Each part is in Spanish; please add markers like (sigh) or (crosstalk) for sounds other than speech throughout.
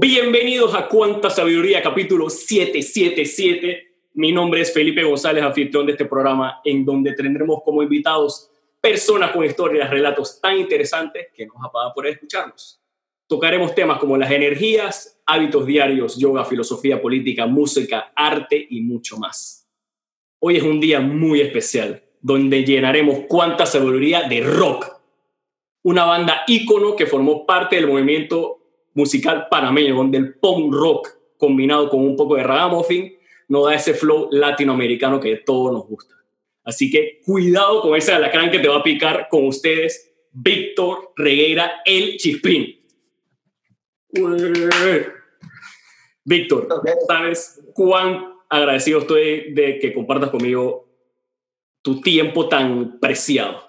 bienvenidos a Cuánta Sabiduría, capítulo 777. Mi nombre es Felipe González, anfitrión de este programa, en donde tendremos como invitados personas con historias, relatos tan interesantes que nos apaga por escucharnos. Tocaremos temas como las energías, hábitos diarios, yoga, filosofía política, música, arte y mucho más. Hoy es un día muy especial, donde llenaremos Cuánta Sabiduría de rock una banda ícono que formó parte del movimiento musical panameño, donde el punk rock combinado con un poco de ragamuffin nos da ese flow latinoamericano que todos nos gusta. Así que cuidado con ese alacrán que te va a picar con ustedes, Víctor Reguera, el Chispín. Víctor, ¿sabes cuán agradecido estoy de que compartas conmigo tu tiempo tan preciado?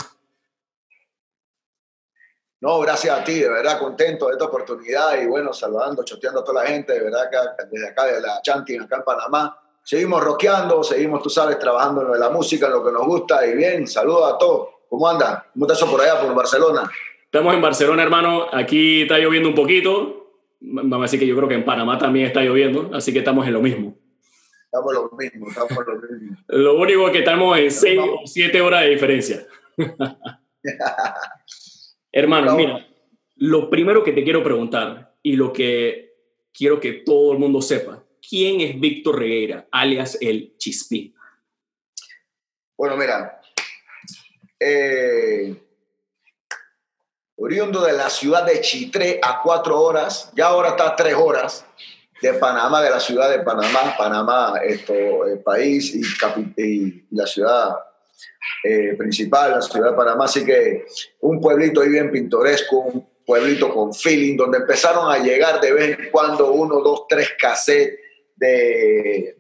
No, gracias a ti, de verdad contento de esta oportunidad y bueno, saludando, choteando a toda la gente, de verdad, que desde acá, de la Chanting, acá en Panamá. Seguimos rockeando, seguimos, tú sabes, trabajando en lo de la música, en lo que nos gusta y bien, saludos a todos. ¿Cómo andan? ¿Cómo estás por allá, por Barcelona? Estamos en Barcelona, hermano. Aquí está lloviendo un poquito. Vamos a decir que yo creo que en Panamá también está lloviendo, así que estamos en lo mismo. Estamos en lo mismo, estamos en lo mismo. (laughs) lo único es que estamos en 6 o 7 horas de diferencia. (laughs) Hermano, mira, lo primero que te quiero preguntar y lo que quiero que todo el mundo sepa, ¿quién es Víctor Reguera, alias el Chispín? Bueno, mira, eh, oriundo de la ciudad de Chitré a cuatro horas, ya ahora está a tres horas de Panamá, de la ciudad de Panamá, Panamá, esto, el país y, y la ciudad eh, principal, la ciudad de Panamá. Así que un pueblito ahí bien pintoresco, un pueblito con feeling, donde empezaron a llegar de vez en cuando uno, dos, tres cassettes de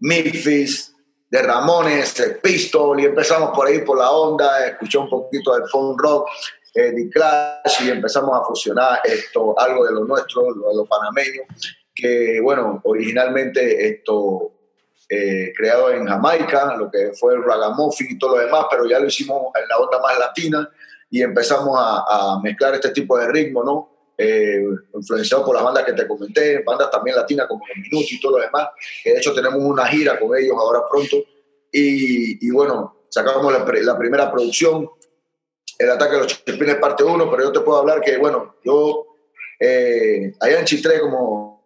Memphis, de Ramones, de Pistol, y empezamos por ahí por la onda, escuché un poquito del phone rock, eh, de Clash, y empezamos a fusionar esto, algo de lo nuestro, lo de lo panameño, que bueno, originalmente esto eh, creado en Jamaica, lo que fue el ragamuffin y todo lo demás, pero ya lo hicimos en la onda más latina y empezamos a, mezclar este tipo de ritmo, ¿no? Eh, influenciado por las bandas que te comenté, bandas también latinas como Minuto y todo lo demás, que de hecho tenemos una gira con ellos ahora pronto. Y, bueno, sacamos la, primera producción, El ataque de los Chespines parte 1, pero yo te puedo hablar que, bueno, yo eh, allá en Chitré, como,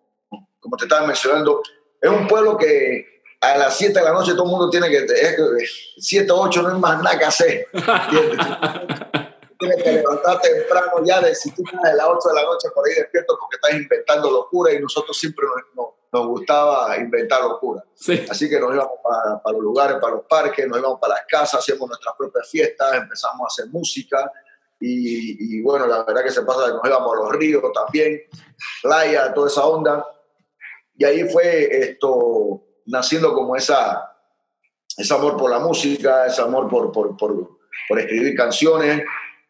como te estaba mencionando, es un pueblo que a las 7 de la noche todo el mundo tiene que, 7 o 8 no es más nada que hacer. (laughs) tienes que levantar temprano ya, de, si tú estás a las 8 de la noche por ahí despierto porque estás inventando locura y nosotros siempre nos, nos, gustaba inventar locura. Así que nos íbamos para, para, los lugares, para los parques, nos íbamos para las casas, hacíamos nuestras propias fiestas, empezamos a hacer música. Y, y bueno, la verdad que se pasa, nos íbamos a los ríos también, playa, toda esa onda. Y ahí fue esto, naciendo como esa, ese amor por la música, ese amor por, por, por, por escribir canciones.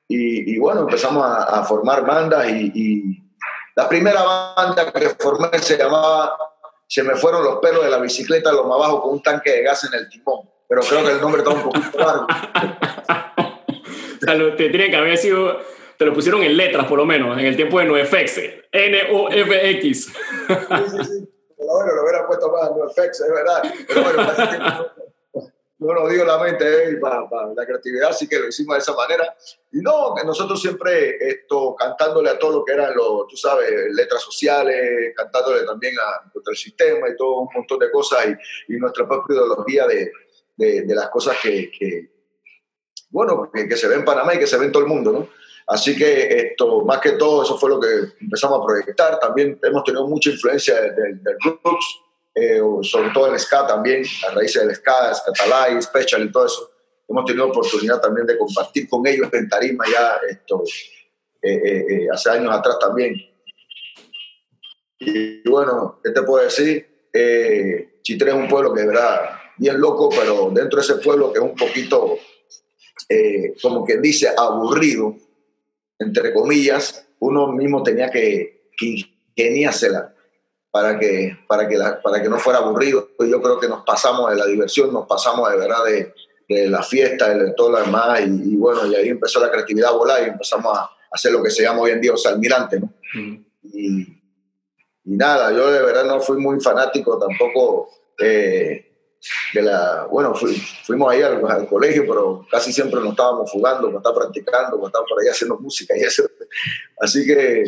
Y, y, bueno, empezamos a, a formar bandas y, y, la primera banda que formé se llamaba Se me fueron los pelos de la bicicleta lo más abajo con un tanque de gas en el timón. Pero creo que el nombre está un poquito largo. (laughs) o sea, te tiene que haber sido te lo pusieron en letras por lo menos, en el tiempo de NoFX. N-O-F-X. Sí, sí, sí bueno, lo hubiera puesto más no effects, es verdad. No nos dio la mente eh, para, la creatividad, así que lo hicimos de esa manera. Y no, nosotros siempre esto, cantándole a todo lo que eran los, tú sabes, letras sociales, cantándole también a nuestro sistema y todo un montón de cosas y, y nuestra propia ideología de, de, de las cosas que, que bueno, que, que, se ven en Panamá y que se ven en todo el mundo, ¿no? Así que esto, más que todo, eso fue lo que empezamos a proyectar. También hemos tenido mucha influencia del, del eh, sobre todo el ska también, a raíces del ska, Skatalai, Special y todo eso. Hemos tenido oportunidad también de compartir con ellos en tarima ya esto, eh, eh, hace años atrás también. Y bueno, ¿qué te puedo decir? Chitre es un pueblo que es verdad bien loco, pero dentro de ese pueblo que es un poquito, como quien dice, aburrido, entre comillas, uno mismo tenía que, que ingeniársela para que, para, que para que no fuera aburrido. Yo creo que nos pasamos de la diversión, nos pasamos de verdad de, de la fiesta, de todo lo demás, y, bueno, y ahí empezó la creatividad a volar y empezamos a hacer lo que se llama hoy en día, o sea, almirante, ¿no? y, nada, yo de verdad no fui muy fanático tampoco eh, de la, bueno, fuimos ahí al, colegio, pero casi siempre nos estábamos fugando, nos estábamos practicando, nos estábamos por ahí haciendo música y eso. Así que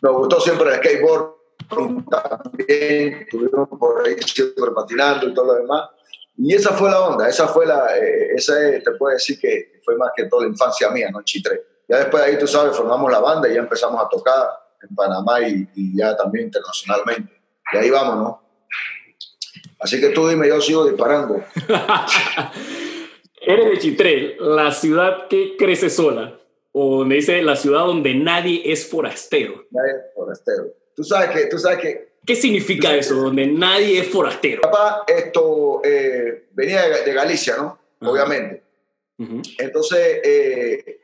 nos gustó siempre el skateboard también, estuvimos por ahí siempre patinando y todo lo demás. Y esa fue la onda, esa fue la, eh, esa te puedo decir que fue más que toda la infancia mía, ¿no? Chitre. Ya después de ahí, tú sabes, formamos la banda y ya empezamos a tocar en Panamá y, y ya también internacionalmente. Y ahí vamos, ¿no? Así que tú dime, yo sigo disparando. (laughs) Eres de Chitré, la ciudad que crece sola, o donde dice la ciudad donde nadie es forastero. Nadie es forastero. Tú sabes que, tú sabes que. ¿Qué significa eso, donde nadie es forastero? Papá, esto eh, venía de, Galicia, ¿no? Obviamente. Entonces, eh,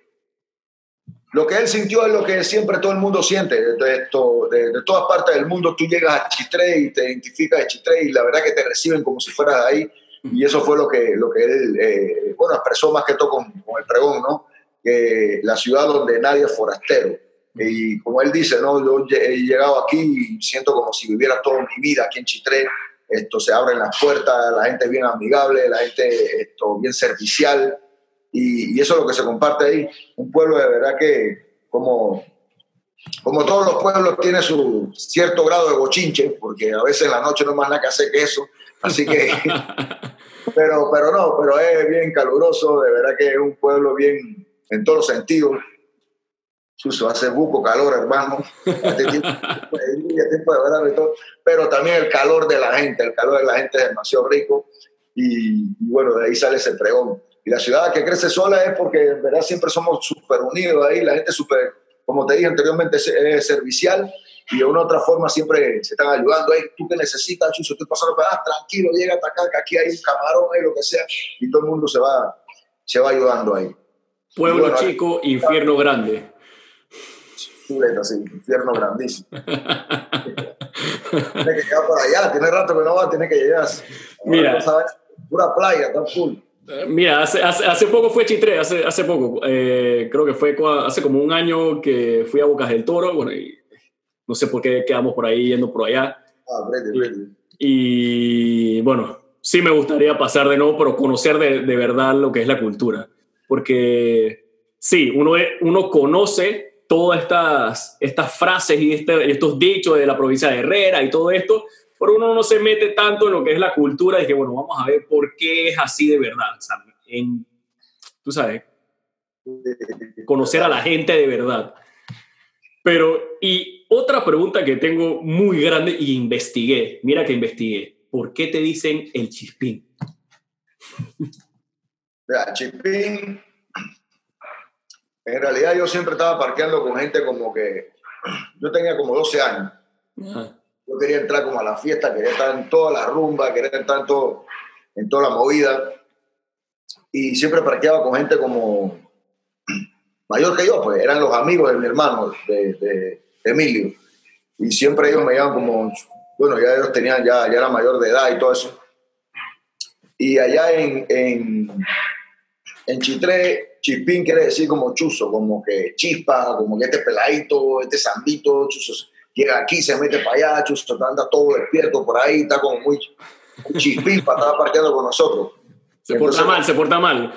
lo que él sintió es lo que siempre todo el mundo siente. De, esto, de, todas partes del mundo tú llegas a Chitré y te identificas de Chitré y la verdad que te reciben como si fueras de ahí. Y eso fue lo que, lo que él, eh, bueno, expresó más que todo con, el pregón, ¿no? Que la ciudad donde nadie es forastero. Y como él dice, ¿no? Yo he llegado aquí y siento como si viviera toda mi vida aquí en Chitré. Esto se abren las puertas, la gente es bien amigable, la gente esto, bien servicial y, eso es lo que se comparte ahí. Un pueblo de verdad que, como, como todos los pueblos, tiene su cierto grado de bochinche, porque a veces en la noche no más nada que hacer que eso. Así que, (laughs) pero, pero no, pero es bien caluroso, de verdad que es un pueblo bien en todos los sentidos. Suso, hace buco calor, hermano. pero también el calor de la gente, el calor de la gente es demasiado rico. Y, y bueno, de ahí sale ese pregón. Y la ciudad que crece sola es porque en verdad siempre somos súper unidos ahí, la gente súper, como te dije anteriormente, es servicial y de una u otra forma siempre se están ayudando. Hey, tú que necesitas, Chuso, estoy pasando, ah, tranquilo, llega hasta acá, que aquí hay un camarón, hay lo que sea, y todo el mundo se va, se va ayudando ahí. Pueblo chico, infierno grande. Sí, infierno grandísimo. (laughs) tiene que llegar por allá, tiene rato que no va, tiene que llegar. Mira. Pura playa, está full. Mira, hace, hace, poco fue Chitré, hace, hace poco. Eh, creo que fue hace como un año que fui a Bocas del Toro. Bueno, y no sé por qué quedamos por ahí yendo por allá. Ah, y, bueno, sí me gustaría pasar de nuevo, pero conocer de, de verdad lo que es la cultura. Porque sí, uno, uno conoce todas estas, estas frases y este, estos dichos de la provincia de Herrera y todo esto, pero uno no se mete tanto en lo que es la cultura y que, bueno, vamos a ver por qué es así de verdad. en, tú sabes, conocer a la gente de verdad. Pero, y otra pregunta que tengo muy grande y investigué, mira que investigué, ¿por qué te dicen el chispín? Mira, chispín, en realidad yo siempre estaba parqueando con gente como que, yo tenía como 12 años. Yo quería entrar como a la fiesta, quería estar en toda la rumba, quería estar en, todo, en toda la movida. Y siempre parqueaba con gente como mayor que yo, pues eran los amigos de mi hermano, de, Emilio. Y siempre ellos me llamaban como, bueno, ya ellos tenían, ya, ya era mayor de edad y todo eso. Y allá en, en, en Chitré, chispín quiere decir como chuzo, como que chispa, como que este peladito, este zambito, chuzo llega aquí, se mete para allá, chusto, anda todo despierto por ahí, está como muy, muy chispimpa, estaba partiendo con nosotros. Se porta mal, se porta mal.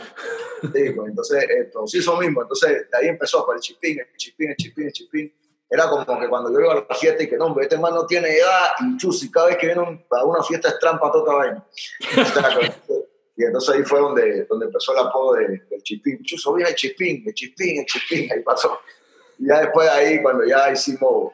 Sí, pues entonces, esto, sí, eso mismo. Entonces, de ahí empezó, pues, el chispín, el chispín, el chispín, el chispín. Era como que cuando yo iba a la fiesta y que no, hombre, este man no tiene edad y chus, y cada vez que viene a una fiesta es trampa toda vaina. (laughs) y entonces ahí fue donde, donde empezó el apodo de, del chispín. Chuso, viene el chispín, el chispín, el chispín, ahí pasó. Y ya después de ahí, cuando ya hicimos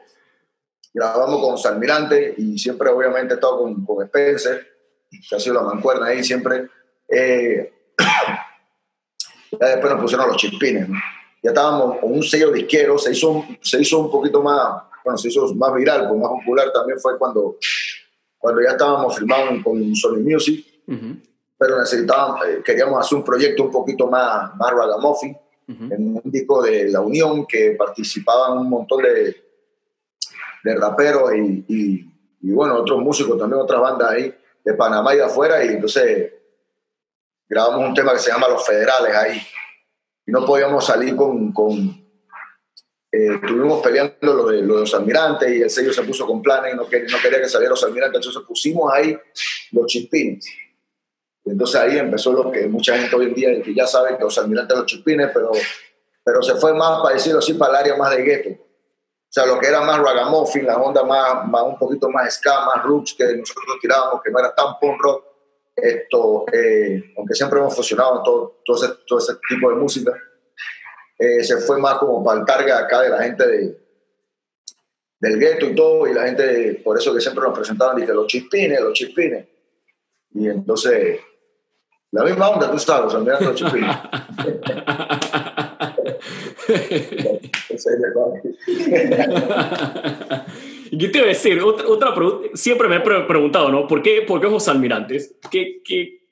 grabamos con Salmirante y siempre obviamente he estado con, con Spencer, que ha sido la mancuerna ahí siempre. Eh, (clears throat) ya después nos pusieron los chispines. Ya estábamos con un sello disquero, se hizo, se hizo un poquito más, bueno, se hizo más viral, pues más popular también fue cuando, cuando ya estábamos filmando con Sony Music, pero necesitábamos, eh, queríamos hacer un proyecto un poquito más, más ragamuffin, en un disco de La Unión que participaban un montón de, de raperos y, y, bueno, otros músicos, también otras bandas ahí de Panamá y de afuera, y entonces grabamos un tema que se llama Los Federales ahí. Y no podíamos salir con, con, eh, estuvimos peleando lo de, los almirantes y el sello se puso con planes y no quería, que salieran los almirantes, entonces pusimos ahí los chispines. Entonces ahí empezó lo que mucha gente hoy en día que ya sabe que los almirantes los chispines, pero, pero se fue más, para decirlo así, para el área más de gueto. O sea, lo que era más ragamuffin, la onda más, más, un poquito más ska, más roots que nosotros tirábamos, que no era tan punk rock, esto, eh, aunque siempre hemos funcionado en todo, todo, ese, todo ese tipo de música, eh, se fue más como para el target acá de la gente de, del gueto y todo, y la gente, por eso que siempre nos presentaban, dije, los chispines, los chispines. Y entonces, la misma onda, tú sabes, los chispines. (laughs) ¿Y qué te iba a decir? Otra, pregunta, siempre me he preguntado, ¿no? ¿Por qué, por qué los almirantes? ¿Qué, qué,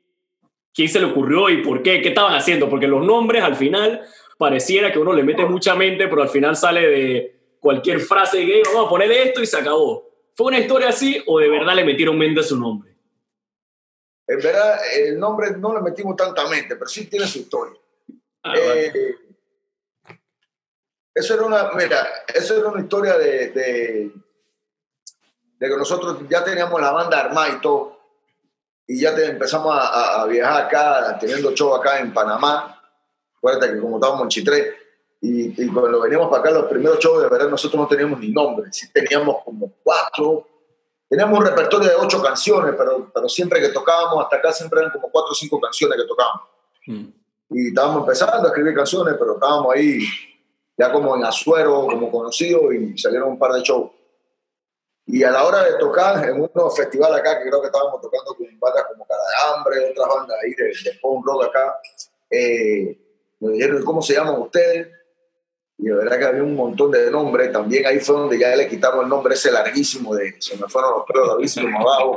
¿Quién se le ocurrió y por qué? ¿Qué estaban haciendo? Porque los nombres al final pareciera que uno le mete mucha mente, pero al final sale de cualquier frase que vamos a poner esto y se acabó. ¿Fue una historia así o de verdad le metieron mente a su nombre? En verdad, el nombre no le metimos tanta mente, pero sí tiene su historia. Ah, eh, eso era una, mira, eso era una historia de, de, que nosotros ya teníamos la banda armada y todo, y ya empezamos a, a, viajar acá, teniendo show acá en Panamá. Acuérdate que como estábamos en Chitré, y, y, cuando veníamos para acá, los primeros shows, de verdad, nosotros no teníamos ni nombre, sí teníamos como cuatro, teníamos un repertorio de ocho canciones, pero, pero siempre que tocábamos hasta acá, siempre eran como cuatro o cinco canciones que tocábamos. Mm. Y estábamos empezando a escribir canciones, pero estábamos ahí ya como en Azuero, como conocido, y salieron un par de shows. Y a la hora de tocar en unos festivales acá, que creo que estábamos tocando con bandas como Cara de Hambre, otras bandas ahí de, de punk rock acá, eh, me dijeron, ¿cómo se llaman ustedes? Y de verdad que había un montón de nombres. También ahí fue donde ya le quitaron el nombre ese larguísimo de se me fueron los pelos larguísimos (laughs) abajo.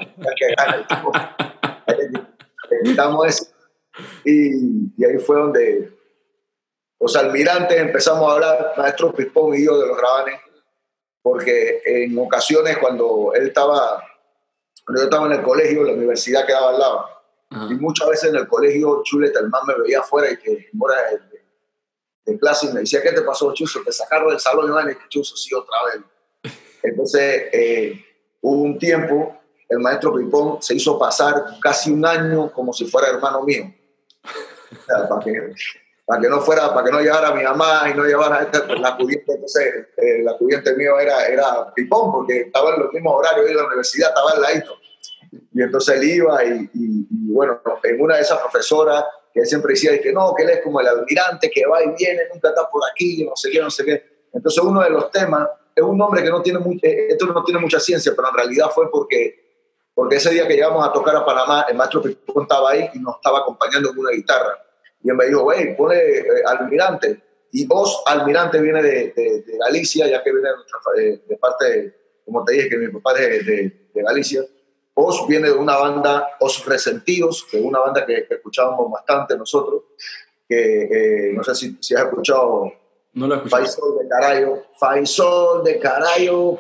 le quitamos ese. Y, y ahí fue donde los almirantes empezamos a hablar, maestro Pispón y yo, de los rabanes, porque en ocasiones cuando él estaba, cuando yo estaba en el colegio, la universidad quedaba al lado, y muchas veces en el colegio Chuleta, el man me veía afuera y que mora de, de, clase y me decía, ¿qué te pasó, Chuso? Te sacaron del salón y que Chuso, sí, otra vez. (laughs) Entonces, eh, hubo un tiempo, el maestro Pipón se hizo pasar casi un año como si fuera hermano mío. (laughs) O sea, para que para que no fuera, para que no llevara a mi mamá y no llevara a (laughs) la acudiente, entonces eh, la acudiente mío era, era Pipón, porque estaba en los mismos horarios de la universidad, estaba al ladito. Y entonces él iba y, bueno, en una de esas profesoras que él siempre decía que no, que él es como el almirante que va y viene, nunca está por aquí, no sé qué, no sé qué. Entonces uno de los temas es un nombre que no tiene, muy, eh, esto no tiene mucha ciencia, pero en realidad fue porque, porque ese día que llegamos a tocar a Panamá, el maestro Pipón estaba ahí y nos estaba acompañando con una guitarra y él me dijo, hey, pone eh, almirante. Y Os Almirante viene de, de, Galicia, ya que viene de, de, parte, como te dije, que mi papá es de, Galicia. Os viene de una banda, Os Resentidos, que es una banda que, escuchábamos bastante nosotros, que eh, no sé si, si, has escuchado. No lo he escuchado. Faisol de Carayo, Faisol de Carayo,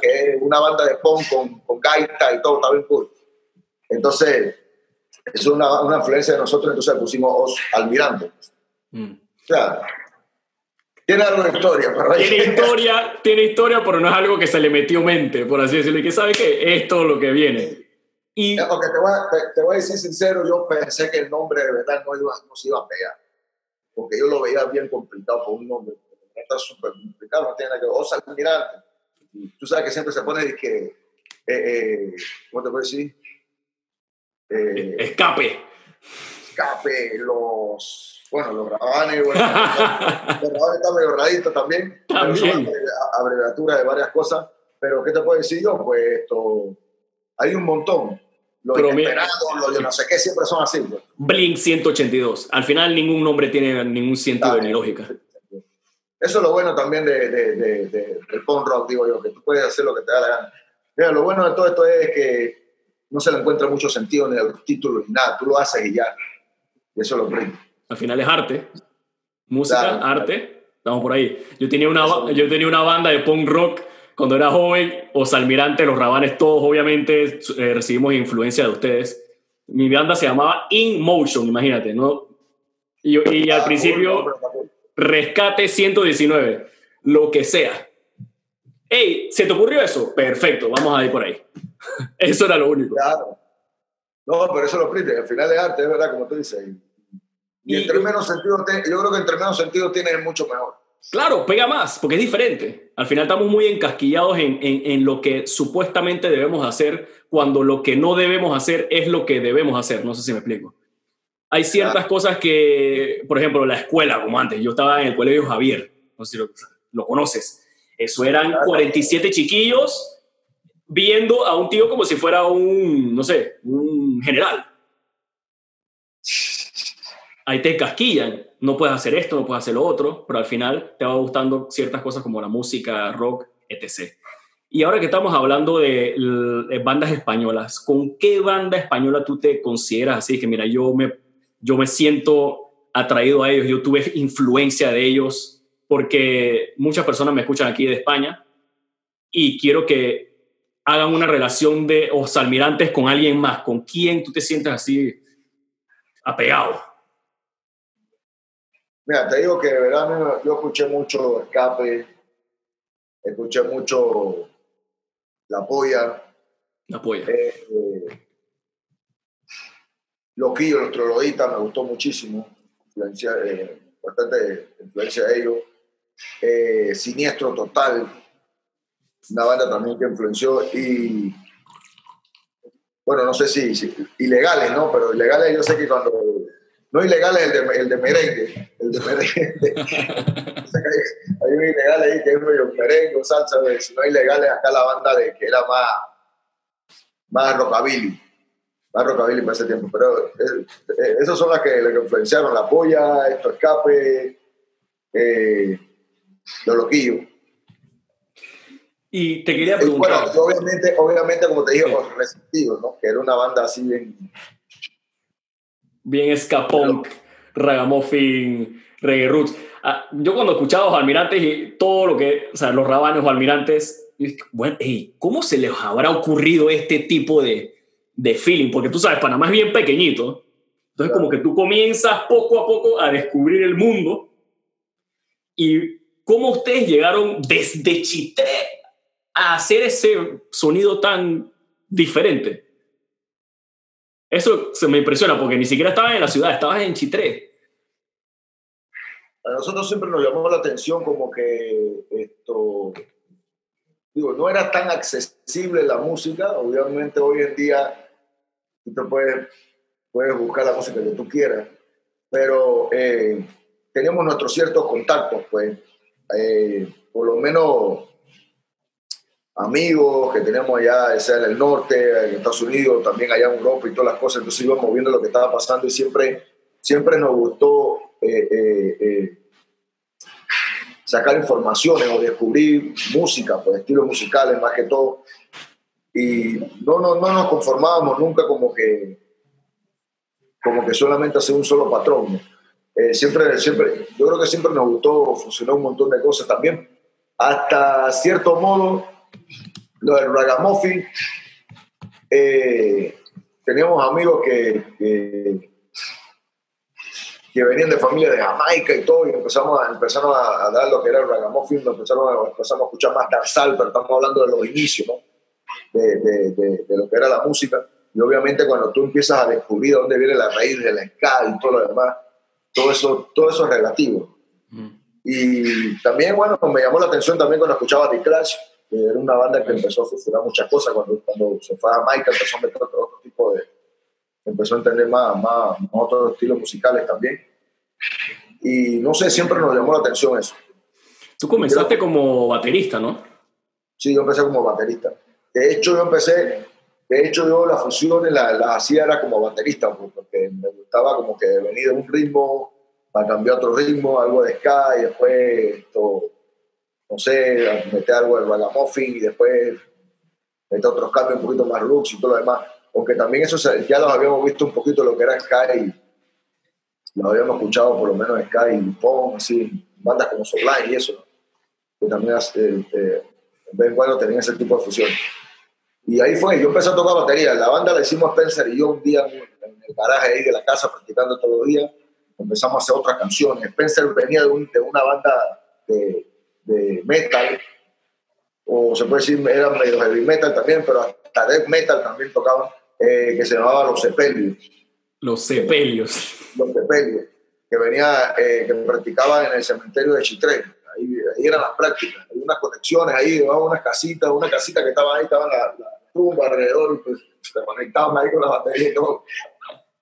que es una banda de punk con, con gaita y todo, está bien cool. Entonces, es una, una influencia de nosotros, entonces pusimos Os Almirante. Mm. O sea, tiene algo de historia. Pero tiene historia, tiene historia, pero no es algo que se le metió mente, por así decirlo. Y que sabe que es todo lo que viene. Y... Porque te voy, a, te, voy, a, decir sincero, yo pensé que el nombre de verdad no, iba, no se iba a pegar. Porque yo lo veía bien complicado por un nombre. Está súper complicado, no tiene nada que ver. Os Almirante. Tú sabes que siempre se pone que, eh, eh, ¿cómo te puedo decir? Eh, escape. Escape, los. Bueno, los rabanes, bueno, (laughs) los rabanes están medio raditos también. También. abreviatura de varias cosas. Pero, ¿qué te puedo decir yo? Pues esto. Hay un montón. Los Pero inesperados, los yo no sé qué, siempre son así. Pues. Blink 182. Al final, ningún nombre tiene ningún sentido ni lógica. Eso es lo bueno también de, de, de, del punk rock, digo yo, que tú puedes hacer lo que te da la gana. Mira, lo bueno de todo esto es que no se le encuentra mucho sentido ni a los títulos ni nada, tú lo haces y ya. Y eso lo prende. Al final es arte. Música, arte, estamos por ahí. Yo tenía, una, yo tenía una banda de punk rock cuando era joven, Os Almirante, Los Rabanes, todos obviamente eh, recibimos influencia de ustedes. Mi banda se llamaba In Motion, imagínate, ¿no? Y, y al ah, principio, rescate 119, lo que sea. Hey, ¿se te ocurrió eso? Perfecto, vamos a ir por ahí. (laughs) eso era lo único. Claro. No, pero eso lo prende. Al final de arte, es verdad, como tú dices. Y, entre menos sentido, yo creo que entre menos sentido tiene mucho mejor. Claro, pega más, porque es diferente. Al final estamos muy encasquillados en, en, lo que supuestamente debemos hacer, cuando lo que no debemos hacer es lo que debemos hacer. No sé si me explico. Hay ciertas cosas que, por ejemplo, la escuela, como antes, yo estaba en el colegio Javier, no sé si lo, conoces. Eso eran 47 chiquillos viendo a un tío como si fuera un, no sé, un general ahí te casquillan. No puedes hacer esto, no puedes hacer lo otro, pero al final te va gustando ciertas cosas como la música, rock, etc. Y ahora que estamos hablando de, bandas españolas, ¿con qué banda española tú te consideras así? Que mira, yo me, yo me siento atraído a ellos, yo tuve influencia de ellos, porque muchas personas me escuchan aquí de España y quiero que hagan una relación de os almirantes con alguien más. ¿Con quién tú te sientes así apegado? Mira, te digo que de verdad yo escuché mucho Escape, escuché mucho La Polla. La Polla. Eh, eh, Loquillo, los Troloditas, me gustó muchísimo. Influencia, eh, bastante influencia de ellos. Eh, Siniestro Total, una banda también que influenció. Y bueno, no sé si, si ilegales, ¿no? Pero ilegales yo sé que cuando no ilegal es el de, el de merengue. El de merengue. (laughs) hay un ilegal ahí que es medio merengue salsa. Si no ilegal es acá la banda de que era más, más rockabilly. Más rockabilly para ese tiempo. Pero eh, eh, esas son las que, le influenciaron. La polla, esto escape, eh, los loquillos. Y te quería preguntar. bueno, obviamente, obviamente, como te dije, los resentidos, ¿no? Que era una banda así bien bien escapón, ragamuffin, reggae roots. Ah, yo cuando escuchaba a los almirantes y todo lo que, o sea, los rabanes o almirantes, bueno, ¿cómo se les habrá ocurrido este tipo de, de feeling? Porque tú sabes, Panamá es bien pequeñito. Entonces, como que tú comienzas poco a poco a descubrir el mundo. ¿Y cómo ustedes llegaron desde Chitré hacer ese sonido tan diferente? Eso se me impresiona porque ni siquiera estabas en la ciudad, estabas en Chitré. A nosotros siempre nos llamó la atención como que esto, digo, no era tan accesible la música. Obviamente hoy en día tú puedes, puedes buscar la música que tú quieras, pero eh, tenemos nuestros ciertos contactos, pues, eh, por lo menos amigos que tenemos allá, sea en el norte, en Estados Unidos, también allá en Europa y todas las cosas. Entonces íbamos viendo lo que estaba pasando y siempre, siempre nos gustó eh, eh, eh, sacar informaciones o descubrir música, pues estilos musicales más que todo. Y no, no, no nos conformábamos nunca como que, como que solamente hacer un solo patrón. siempre, siempre, yo creo que siempre nos gustó funcionar un montón de cosas también. Hasta cierto modo, lo del ragamuffin, eh, teníamos amigos que, que, venían de familia de Jamaica y todo, y empezamos a, empezaron a, dar lo que era el ragamuffin, empezamos a, empezamos a escuchar más danzal, pero estamos hablando de los inicios, ¿no? de, de, de, lo que era la música. Y obviamente cuando tú empiezas a descubrir dónde viene la raíz de la ska y todo lo demás, todo eso, todo eso es relativo. Mm. Y también, bueno, me llamó la atención también cuando escuchaba The Clash, era una banda que empezó a fusionar muchas cosas. Cuando, cuando se fue a Jamaica empezó a meter otro, tipo de... empezó a entender más, más, otros estilos musicales también. Y no sé, siempre nos llamó la atención eso. Tú comenzaste como baterista, ¿no? Sí, yo empecé como baterista. De hecho, yo empecé, de hecho, yo las fusiones las la hacía era como baterista, pues, porque me gustaba como que venir de un ritmo para cambiar otro ritmo, algo de ska y después esto, no sé, meter algo de ragamuffin y después meter otros cambios un poquito más roots y todo lo demás. Aunque también eso ya los habíamos visto un poquito lo que era Sky, lo habíamos escuchado por lo menos Sky y Pong, así, bandas como Sublime y eso, que también eh, eh, vez cuando tenían ese tipo de fusión. Y ahí fue, yo empecé a tocar batería. La banda la hicimos Spencer y yo un día en el garaje ahí de la casa practicando todos los días. empezamos a hacer otras canciones. Spencer venía de, de una banda de, de, metal, o se puede decir, era medio heavy metal también, pero hasta death metal también tocaban, eh, que se llamaba Los Sepelios. Los Sepelios. Los Sepelios, que venía, eh, que practicaban en el cementerio de Chitré. Ahí, eran las prácticas, hay unas conexiones ahí, unas casitas, una casita que estaba ahí, estaba la, la tumba alrededor, pues se conectaban ahí con la batería y todo.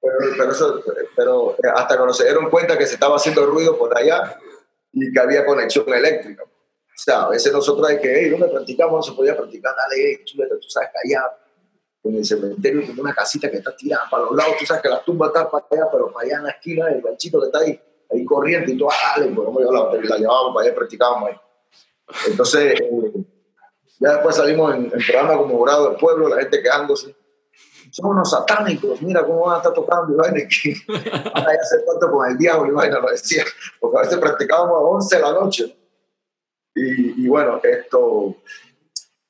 Pero, pero, eso, pero hasta cuando se dieron cuenta que se estaba haciendo ruido por allá y que había conexión eléctrica. Sea, a veces nosotros hay que, hey, ¿dónde practicamos? No se podía practicar, dale, chuleta, tú sabes que allá en el cementerio tiene una casita que está tirada para los lados, tú sabes que la tumba está para allá, pero para allá en la esquina, el ganchito que está ahí, ahí corriente y todo, ah, dale, pues vamos a la la llevábamos para allá, practicábamos ahí. Entonces, eh, ya después salimos en, el programa como jurado del pueblo, la gente quejándose son unos satánicos, mira cómo van a estar tocando y que (laughs) van a hacer tanto con el diablo y lo decía, porque a veces practicábamos a 11 de la noche. Y, y bueno, esto,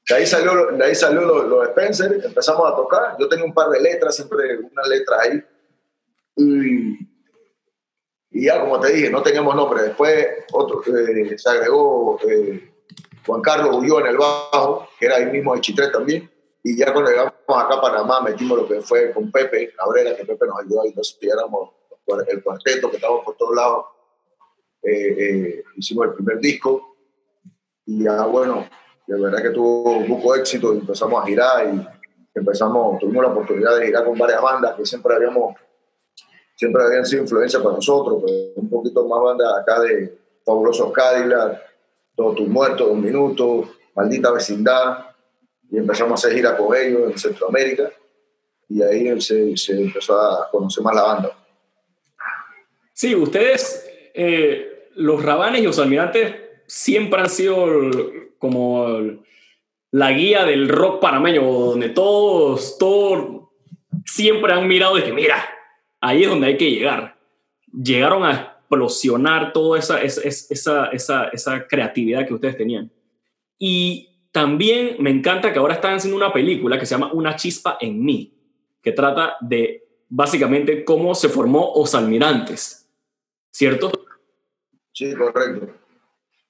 de ahí salió, de ahí salió los lo Spencer, empezamos a tocar, yo tenía un par de letras, siempre unas letras ahí, y, y ya como te dije, no teníamos nombre, después otro, eh, se agregó eh, Juan Carlos huyó en el bajo, que era ahí mismo de Chitré también, y ya cuando llegamos acá a Panamá, metimos lo que fue con Pepe Cabrera, que Pepe nos ayudó, y entonces éramos el cuarteto que estábamos por todos lados. Eh, eh, hicimos el primer disco y ya, bueno, de verdad que tuvo mucho éxito y empezamos a girar y empezamos, tuvimos la oportunidad de girar con varias bandas que siempre habíamos, siempre habían sido influencia para nosotros, pues, un poquito más bandas acá de Fabulosos Cadillac, Todos tus muertos, Dos Minutos, Maldita Vecindad, y empezamos a hacer gira con ellos en Centroamérica y ahí se, se empezó a conocer más la banda. Sí, ustedes, eh, los Rabanes y los Almirantes, siempre han sido como la guía del rock panameño, donde todos, todos siempre han mirado de que, mira, ahí es donde hay que llegar. Llegaron a explosionar toda esa, esa, esa, esa, esa creatividad que ustedes tenían. Y también me encanta que ahora están haciendo una película que se llama Una chispa en mí, que trata de básicamente cómo se formó Os Almirantes, ¿cierto? Sí, correcto.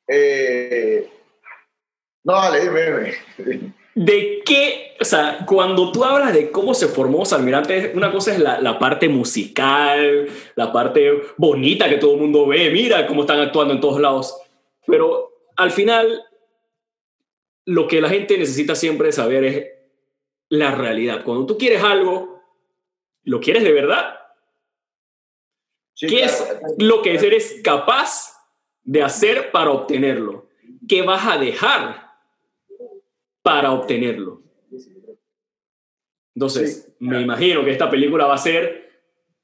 Eh, no, vale, dime, ¿De qué? O sea, cuando tú hablas de cómo se formó Os Almirantes, una cosa es la, la, parte musical, la parte bonita que todo el mundo ve, mira cómo están actuando en todos lados, pero al final lo que la gente necesita siempre saber es la realidad. Cuando tú quieres algo, ¿lo quieres de verdad? ¿Qué es lo que eres capaz de hacer para obtenerlo? ¿Qué vas a dejar para obtenerlo? Entonces, me imagino que esta película va a ser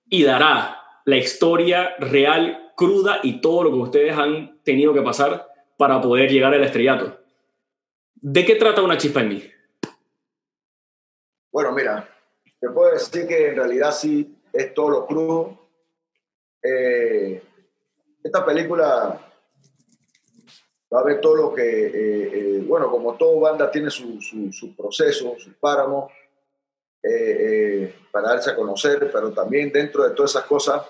y dará la historia real, cruda y todo lo que ustedes han tenido que pasar para poder llegar al estrellato. ¿De qué trata una chispa en mí? Bueno, mira, te puedo decir que en realidad sí es todo lo crudo. Eh, esta película va a ver todo lo que, eh, eh, bueno, como toda banda tiene su, su, proceso, sus páramos, para darse a conocer, pero también dentro de todas esas cosas,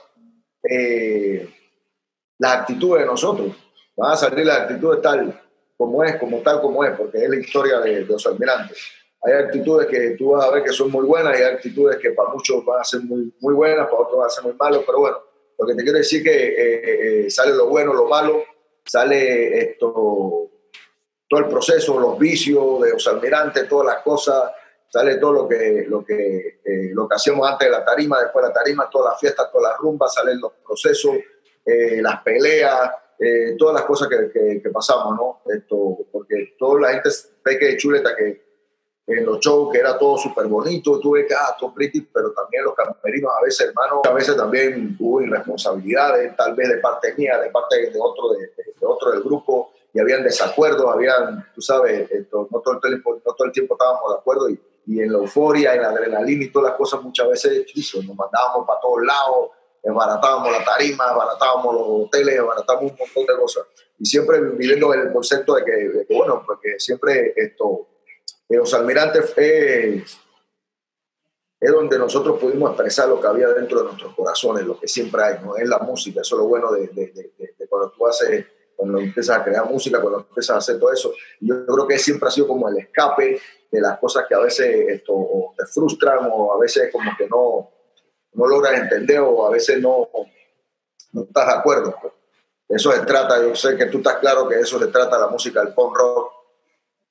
las actitudes de nosotros. Van a salir las actitudes tal como es, como tal como es, porque es la historia de, los almirantes. Hay actitudes que tú vas a ver que son muy buenas y hay actitudes que para muchos van a ser muy, muy buenas, para otros van a ser muy malos, pero bueno, lo que te quiero decir que eh, eh, sale lo bueno, lo malo, sale esto, todo el proceso, los vicios de los almirantes, todas las cosas, sale todo lo que, lo que, eh, lo que hacíamos antes de la tarima, después de la tarima, todas las fiestas, todas las rumbas, salen los procesos, las peleas, eh, todas las cosas que, que, pasamos, ¿no? Esto, porque toda la gente ve que chuleta que en los shows que era todo súper bonito, tuve que, ah, todo pretty, pero también los camerinos a veces, hermano, a veces también hubo irresponsabilidades, tal vez de parte mía, de parte de otro, de, otro del grupo, y habían desacuerdos, habían, tú sabes, no, todo el tiempo, no todo el tiempo estábamos de acuerdo, y, y en la euforia, en la adrenalina y todas las cosas, muchas veces, nos mandábamos para todos lados, desbaratábamos la tarima, desbaratábamos los hoteles, desbaratábamos un montón de cosas. Y siempre viviendo el concepto de que, bueno, porque siempre esto, los almirantes es donde nosotros pudimos expresar lo que había dentro de nuestros corazones, lo que siempre hay, ¿no? Es la música, eso es lo bueno de, de, de, cuando tú haces, cuando empiezas a crear música, cuando empiezas a hacer todo eso. Yo creo que siempre ha sido como el escape de las cosas que a veces esto, te frustran o a veces como que no, no logras entender o a veces no, no estás de acuerdo. Pues. Eso se trata, yo sé que tú estás claro que eso se trata la música del punk rock,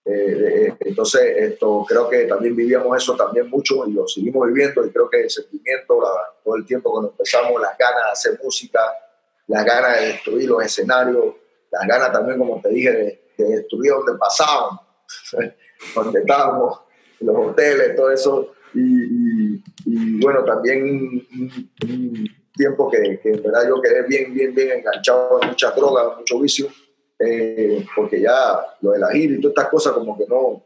eh, entonces, esto, creo que también vivíamos eso también mucho y lo seguimos viviendo y creo que el sentimiento, todo el tiempo cuando empezamos, las ganas de hacer música, las ganas de destruir los escenarios, las ganas también, como te dije, de, destruir donde pasábamos, (laughs) donde estábamos, los hoteles, todo eso. Y, bueno, también un, tiempo que, que, en verdad yo quedé bien, bien, bien enganchado en muchas drogas, mucho vicio eh, porque ya lo de la gira y todas estas cosas como que no,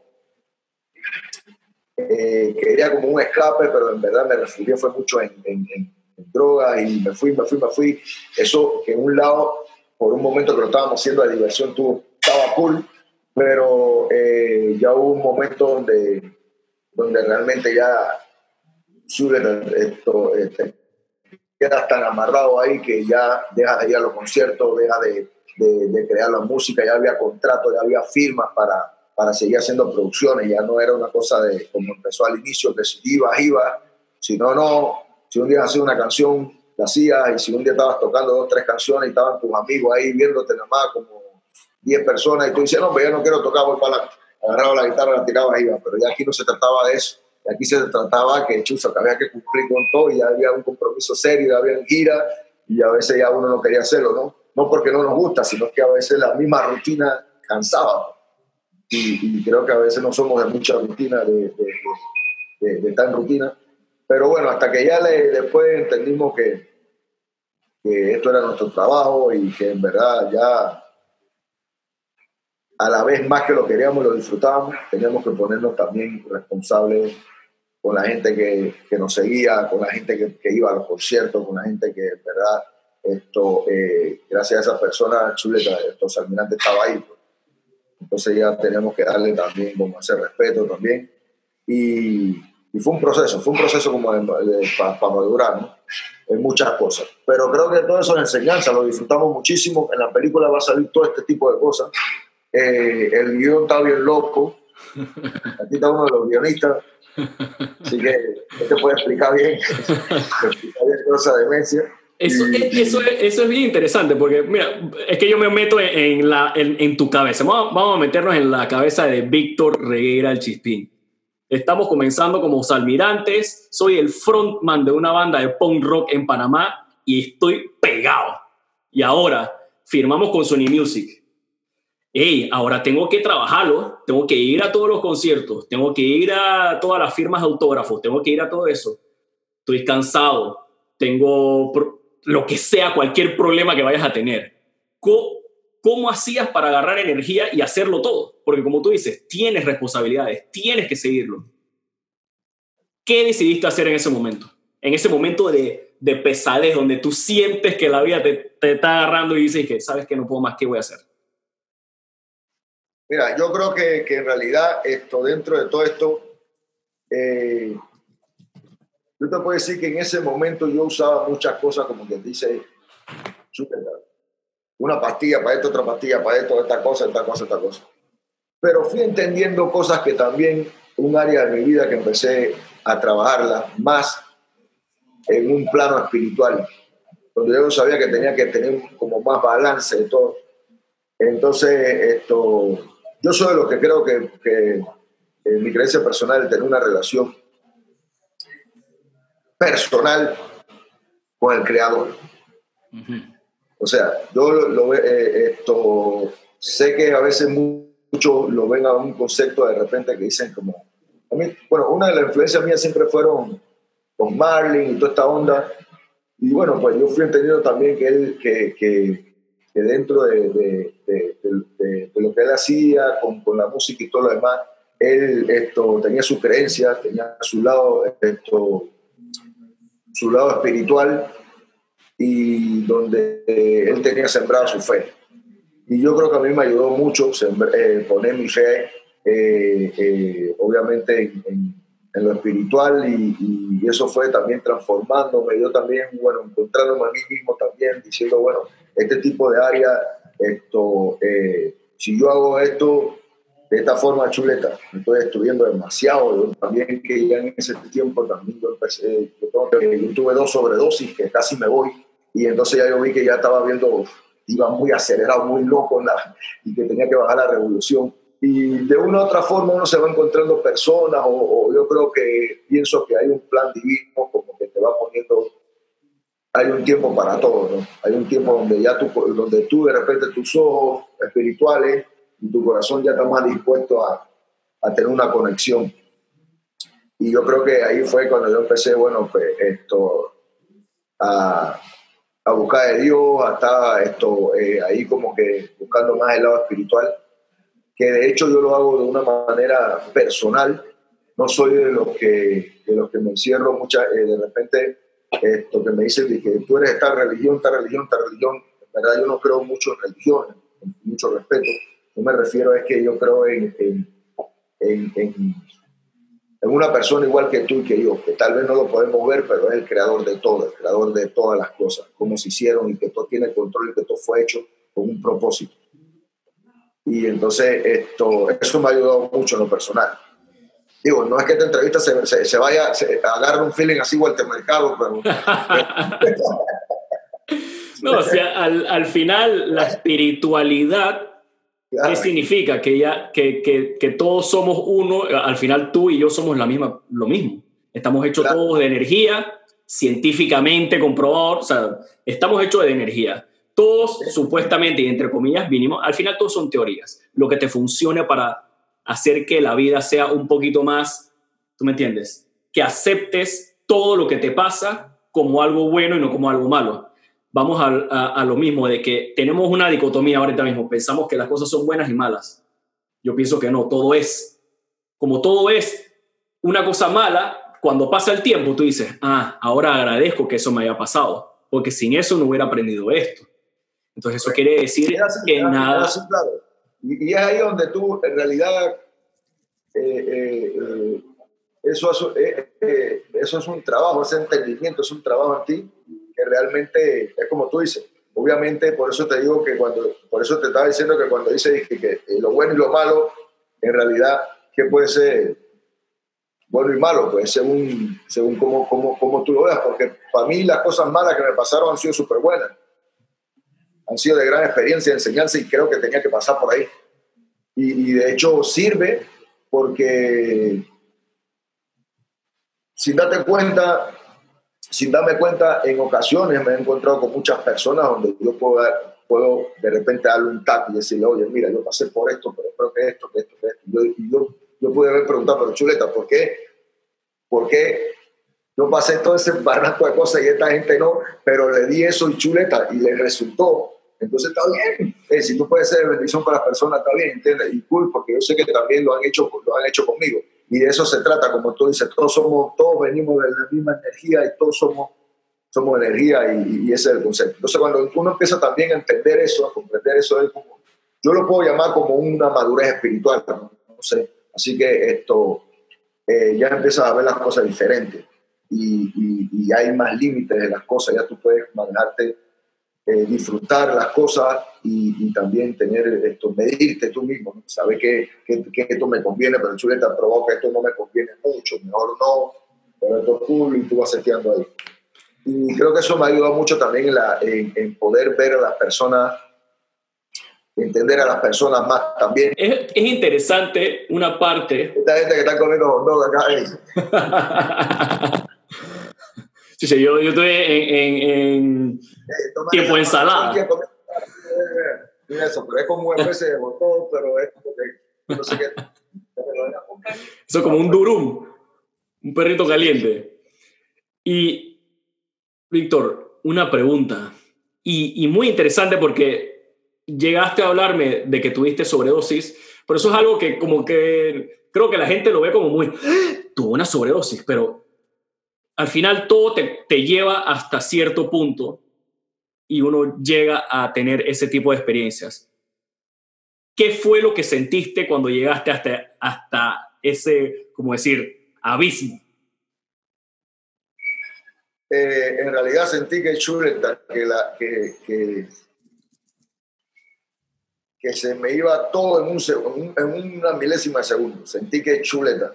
eh, quería como un escape, pero en verdad me refugié fue mucho en, en, drogas y me fui, me fui, me fui. Eso que en un lado, por un momento que lo estábamos haciendo de diversión, tú estaba cool, pero eh, ya hubo un momento donde, donde realmente ya esto, este, quedas tan amarrado ahí que ya deja de ir a los conciertos, deja de de, crear la música, ya había contratos, ya había firmas para, para seguir haciendo producciones, ya no era una cosa de como empezó al inicio, que si ibas, ibas, si no, no, si un día hacías una canción, la hacías, y si un día estabas tocando dos, tres canciones y estaban tus amigos ahí viéndote nada más como 10 personas, y tú dices, no, pero ya no quiero tocar, voy para adelante. Agarraba la guitarra, la tiraba, iba, pero ya aquí no se trataba de eso. Aquí se trataba que, chusa, que había que cumplir con todo y ya había un compromiso serio, ya había gira y a veces ya uno no quería hacerlo, ¿no? No porque no nos gusta, sino que a veces la misma rutina cansaba. Y, creo que a veces no somos de mucha rutina, de, de, de, tan rutina. Pero bueno, hasta que ya le, después entendimos que, que esto era nuestro trabajo y que en verdad ya a la vez más que lo queríamos, lo disfrutábamos, teníamos que ponernos también responsables con la gente que, que nos seguía, con la gente que, que, iba a los conciertos, con la gente que en verdad esto, eh, gracias a esa persona, Chuleta, estos Almirante estaba ahí. Pues. Entonces ya tenemos que darle también como ese respeto también. Y, y fue un proceso, fue un proceso como para madurar, ¿no? En muchas cosas. Pero creo que todo eso es enseñanza, lo disfrutamos muchísimo. En la película va a salir todo este tipo de cosas. Eh, el guion está bien loco. Aquí está uno de los guionistas. Así que te puede explicar bien, (laughs) explicar bien toda esa demencia. Eso, eso, eso, es bien interesante porque, mira, es que yo me meto en, la, en, tu cabeza. Vamos, vamos, a meternos en la cabeza de Víctor Reguera el Chispín. Estamos comenzando como Salmirantes. Soy el frontman de una banda de punk rock en Panamá y estoy pegado. Y ahora firmamos con Sony Music. Hey, ahora tengo que trabajarlo, tengo que ir a todos los conciertos, tengo que ir a todas las firmas de autógrafos, tengo que ir a todo eso. Estoy cansado, tengo lo que sea, cualquier problema que vayas a tener. ¿Cómo, hacías para agarrar energía y hacerlo todo? Porque como tú dices, tienes responsabilidades, tienes que seguirlo. ¿Qué decidiste hacer en ese momento? En ese momento de, de pesadez, donde tú sientes que la vida te, está agarrando y dices que sabes que no puedo más, ¿qué voy a hacer? Mira, yo creo que, que en realidad esto, dentro de todo esto, eh, yo te puedo decir que en ese momento yo usaba muchas cosas como que dice, una pastilla para esto, otra pastilla para esto, esta cosa, esta cosa, esta cosa. Pero fui entendiendo cosas que también un área de mi vida que empecé a trabajarla más en un plano espiritual, donde yo sabía que tenía que tener como más balance de todo. Entonces, esto, yo soy de los que creo que, que en mi creencia personal, tener una relación personal con el creador. O sea, yo lo, eh, esto, sé que a veces muchos lo ven a un concepto de repente que dicen como, bueno, una de las influencias mías siempre fueron con Marlin y toda esta onda. Y bueno, pues yo fui entendiendo también que él, que, que, dentro de, de, de, lo que él hacía con, con, la música y todo lo demás, él esto, tenía su creencia, tenía su lado esto, su lado espiritual y donde él tenía sembrado su fe. Y yo creo que a mí me ayudó mucho eh, poner mi fe, eh, eh, obviamente, en, en lo espiritual y, eso fue también transformándome, yo también, bueno, encontrándome a mí mismo también, diciendo, bueno, este tipo de área, esto, eh, si yo hago esto de esta forma chuleta, me estoy destruyendo demasiado, yo también que ya en ese tiempo también yo empecé, yo, tuve dos sobredosis que casi me voy y entonces ya yo vi que ya estaba viendo, iba muy acelerado, muy loco la, y que tenía que bajar la revolución y de una u otra forma uno se va encontrando personas o, yo creo que pienso que hay un plan divino como que te va poniendo hay un tiempo para todo ¿no? hay un tiempo donde ya tú donde tú de repente tus ojos espirituales y tu corazón ya está más dispuesto a, a tener una conexión. Y yo creo que ahí fue cuando yo empecé bueno pues esto a, a buscar de Dios hasta esto eh, ahí como que buscando más el lado espiritual que de hecho yo lo hago de una manera personal, no soy de los que, de los que me encierro muchas, eh, de repente esto que me dicen que tú eres esta religión, esta religión, esta religión, en verdad yo no creo mucho en religión, con mucho respeto, yo me refiero a que yo creo en, en, en, en, una persona igual que tú y que yo, que tal vez no lo podemos ver, pero es el creador de todo, el creador de todas las cosas, cómo se hicieron y que todo tiene control y que todo fue hecho con un propósito. Y entonces esto, eso me ha ayudado mucho en lo personal. Digo, no es que esta entrevista se, se, vaya, se agarre un feeling así vuelta mercado, pero... (laughs) no, o sea, al, al final la espiritualidad ¿Qué significa? Que, ya, que, que, que, todos somos uno, al final tú y yo somos la misma, lo mismo. Estamos hechos todos de energía, científicamente comprobado, o sea, estamos hechos de energía. Todos, supuestamente, y entre comillas, vinimos, al final todos son teorías. Lo que te funcione para hacer que la vida sea un poquito más, ¿tú me entiendes? Que aceptes todo lo que te pasa como algo bueno y no como algo malo. Vamos a, a, lo mismo, de que tenemos una dicotomía ahorita mismo. Pensamos que las cosas son buenas y malas. Yo pienso que no, todo es. Como todo es una cosa mala, cuando pasa el tiempo tú dices, ah, ahora agradezco que eso me haya pasado, porque sin eso no hubiera aprendido esto. Entonces eso quiere decir que nada... Y, es ahí donde tú, en realidad, eh, eh, eh, eso, eso es un trabajo, ese entendimiento es un trabajo en ti que realmente es como tú dices. Obviamente, por eso te digo que cuando, por eso te estaba diciendo que cuando dices que, lo bueno y lo malo, en realidad, ¿qué puede ser bueno y malo? Pues según, según cómo, cómo, cómo tú lo veas, porque para mí las cosas malas que me pasaron han sido súper buenas han sido de gran experiencia, enseñanza y creo que tenía que pasar por ahí. Y, de hecho sirve porque sin darte cuenta, sin darme cuenta, en ocasiones me he encontrado con muchas personas donde yo puedo, puedo de repente darle un tap y decirle, oye, mira, yo pasé por esto, pero creo que esto, que esto, que esto. Yo, yo, yo pude haber preguntado, pero Chuleta, ¿por qué? ¿Por qué yo pasé todo ese barranco de cosas y esta gente no, pero le di eso y chuleta y le resultó. Entonces está bien. Eh, si tú puedes ser bendición para las personas, está bien, ¿entiendes? Y cool, porque yo sé que también lo han hecho, lo han hecho conmigo. Y de eso se trata, como tú dices, todos somos, todos venimos de la misma energía y todos somos, somos energía y, ese es el concepto. Entonces cuando uno empieza también a entender eso, a comprender eso, es como, yo lo puedo llamar como una madurez espiritual, no, sé. Así que esto, eh, ya empiezas a ver las cosas diferentes y, y, hay más límites de las cosas, ya tú puedes manejarte, eh, disfrutar las cosas y, también tener esto, medirte tú mismo, ¿no? saber que, que, esto me conviene, pero chuleta provoca esto no me conviene mucho, mejor no, pero esto es cool y tú vas seteando ahí. Y creo que eso me ha ayudado mucho también en, la, en, poder ver a las personas entender a las personas más también. Es, es, interesante una parte. Esta gente que está comiendo no acá. (laughs) Sí, yo, yo estoy en, en, tiempo de ensalada. Eso, pero es como especie de botón, pero es no sé qué. Eso es como un durum, un perrito caliente. Y, Víctor, una pregunta. Y, y, muy interesante porque llegaste a hablarme de que tuviste sobredosis, pero eso es algo que como que creo que la gente lo ve como muy, ¡Ah! tuvo una sobredosis, pero al final todo te, lleva hasta cierto punto y uno llega a tener ese tipo de experiencias. ¿Qué fue lo que sentiste cuando llegaste hasta, hasta ese, como decir, abismo. Eh, en realidad sentí que chuleta, que, la, que, que, que, se me iba todo en, un, en una milésima de segundo. Sentí que chuleta.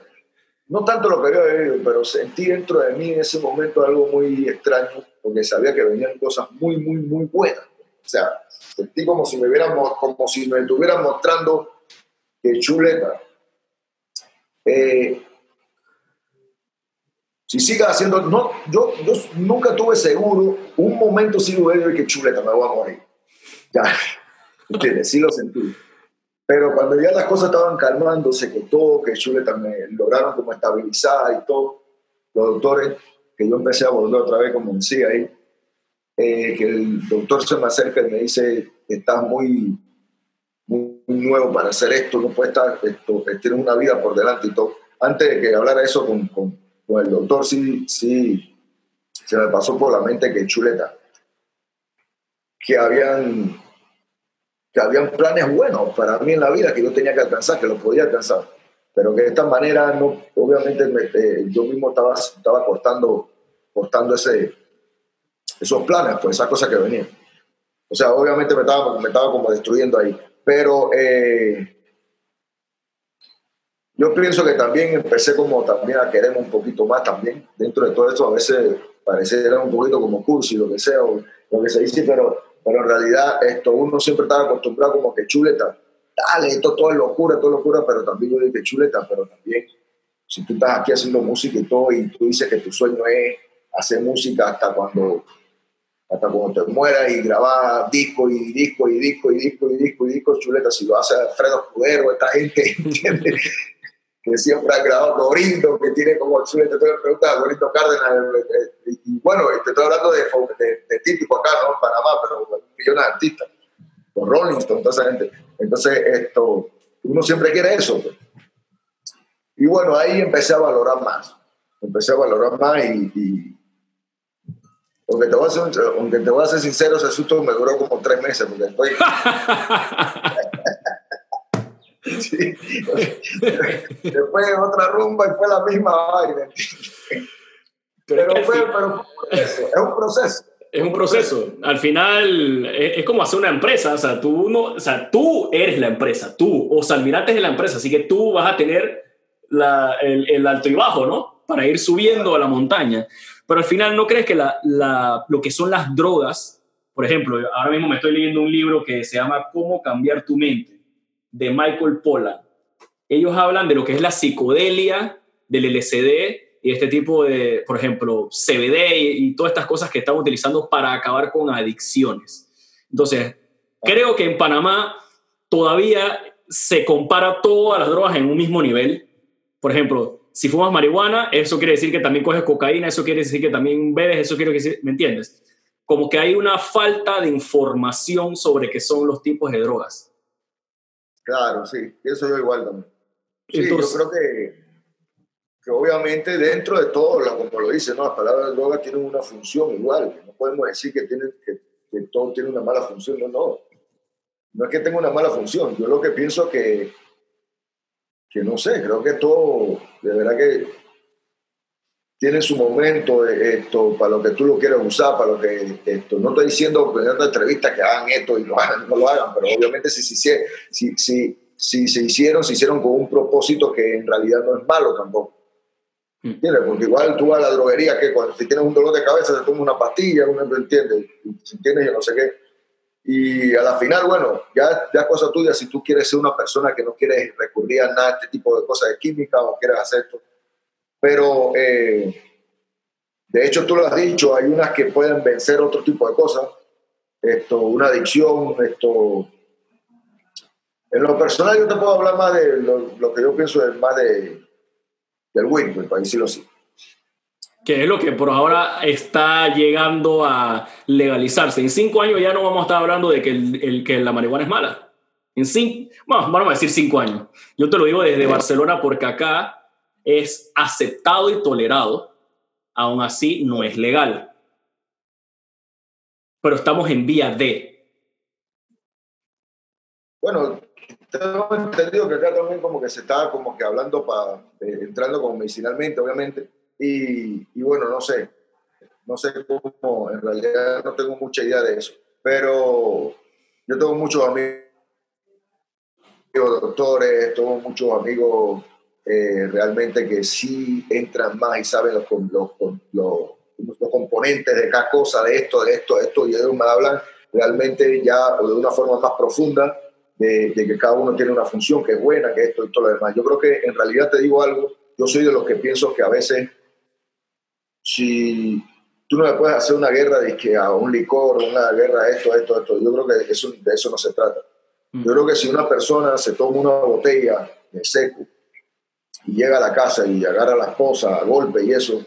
No tanto lo que había vivido, pero sentí dentro de mí en ese momento algo muy extraño, porque sabía que venían cosas muy, muy, muy buenas. O sea, sentí como si me, hubiéramos, como si me estuvieran mostrando que chuleta. Eh, si siga haciendo, no, yo, yo nunca tuve seguro, un momento sí de que chuleta, me voy a morir. Ya, (laughs) ¿entiendes? Sí lo sentí. Pero cuando ya las cosas estaban calmándose, que todo, que chuleta me lograron como estabilizar y todo, los doctores, que yo empecé a volver otra vez, como decía ahí, eh, que el doctor se me acerca y me dice, estás muy, muy nuevo para hacer esto, no puedes estar, esto, tienes una vida por delante y todo. Antes de que hablara eso con, con con el doctor sí, sí, se me pasó por la mente que chuleta, que habían, que habían planes buenos para mí en la vida que yo tenía que alcanzar, que lo podía alcanzar, pero que de esta manera, no, obviamente eh, yo mismo estaba, estaba cortando, cortando ese, esos planes, pues esas cosas que venían. O sea, obviamente me estaba, me estaba como destruyendo ahí, pero... Eh, yo pienso que también empecé como también a quererme un poquito más también. Dentro de todo esto a veces pareciera un poquito como cursi, lo que sea, o lo que se dice, pero, pero en realidad esto uno siempre estaba acostumbrado como que chuleta. Dale, esto todo es locura, todo es locura, pero también yo dije chuleta, pero también si tú estás aquí haciendo música y todo y tú dices que tu sueño es hacer música hasta cuando hasta cuando te mueras y grabar disco y disco y disco y disco y disco y disco, chuleta, si lo hace Alfredo Escudero, esta gente, (laughs) ¿entiendes? Que siempre ha grabado Dorindo, que tiene como el suelo, te preguntas a Dorindo Cárdenas, eh, eh, y, bueno, te estoy hablando de, de, típico acá, ¿no? Panamá, pero millones de artistas, los Rolling Stones, toda esa gente. Entonces, esto, uno siempre quiere eso. Pues. Y bueno, ahí empecé a valorar más, empecé a valorar más y, y aunque te, voy a ser, aunque te voy a ser sincero, ese susto me duró como tres meses, porque estoy... (laughs) (laughs) Después otra rumba y fue la misma vaina. Pero, fue, pero es un proceso. Es un proceso. Al final es, como hacer una empresa. O sea, tú, no, o sea, tú eres la empresa. Tú, o Salmirante es la empresa. Así que tú vas a tener la, el, el, alto y bajo, ¿no? Para ir subiendo a la montaña. Pero al final, ¿no crees que la, la, lo que son las drogas, por ejemplo, ahora mismo me estoy leyendo un libro que se llama Cómo cambiar tu mente de Michael Pollan. Ellos hablan de lo que es la psicodelia del LSD y este tipo de, por ejemplo, CBD y, todas estas cosas que están utilizando para acabar con adicciones. Entonces, creo que en Panamá todavía se compara todas las drogas en un mismo nivel. Por ejemplo, si fumas marihuana, eso quiere decir que también coges cocaína, eso quiere decir que también bebes, eso quiere decir, ¿me entiendes? Como que hay una falta de información sobre qué son los tipos de drogas. Claro, sí, eso yo igual también. Sí, yo creo que, que, obviamente dentro de todo, como lo dice, ¿no? las palabras de droga tienen una función igual. No podemos decir que, tiene, que, que, todo tiene una mala función, no, no. No es que tenga una mala función. Yo lo que pienso que, que no sé, creo que todo, de verdad que tiene su momento esto para lo que tú lo quieres usar, para lo que esto. No estoy diciendo en esta entrevista que hagan esto y lo hagan, no lo hagan, pero obviamente si, si, si, si, si se hicieron, se hicieron con un propósito que en realidad no es malo tampoco. Mm. ¿Entiendes? Porque igual tú vas a la droguería que cuando si tienes un dolor de cabeza te tomas una pastilla, uno entiende, si tienes yo no sé qué. Y a la final, bueno, ya, ya es cosa tuya si tú quieres ser una persona que no quieres recurrir a nada, este tipo de cosas de química o quieres hacer esto pero eh, de hecho tú lo has dicho, hay unas que pueden vencer otro tipo de cosas, esto, una adicción, esto... En lo personal yo te puedo hablar más de lo, que yo pienso es más de, del win, pues, para decirlo así. Que es lo que por ahora está llegando a legalizarse. En cinco años ya no vamos a estar hablando de que, el, que la marihuana es mala. En cinco, bueno, vamos a decir cinco años. Yo te lo digo desde Barcelona porque acá es aceptado y tolerado, aún así no es legal. Pero estamos en vía de. Bueno, tengo entendido que acá también como que se estaba como que hablando para, eh, entrando como medicinalmente, obviamente, y, y, bueno, no sé, no sé cómo, en realidad no tengo mucha idea de eso, pero yo tengo muchos amigos doctores, tengo muchos amigos eh, realmente que sí entran más y saben los, los, los, los, componentes de cada cosa, de esto, de esto, de esto, y ellos me hablan realmente ya de una forma más profunda de, que cada uno tiene una función que es buena, que esto y todo lo demás. Yo creo que en realidad te digo algo, yo soy de los que pienso que a veces si tú no le puedes hacer una guerra de que a un licor, una guerra a esto, esto, esto, yo creo que eso, de eso no se trata. Mm. Yo creo que si una persona se toma una botella de seco y llega a la casa y agarra a la esposa a golpe y eso,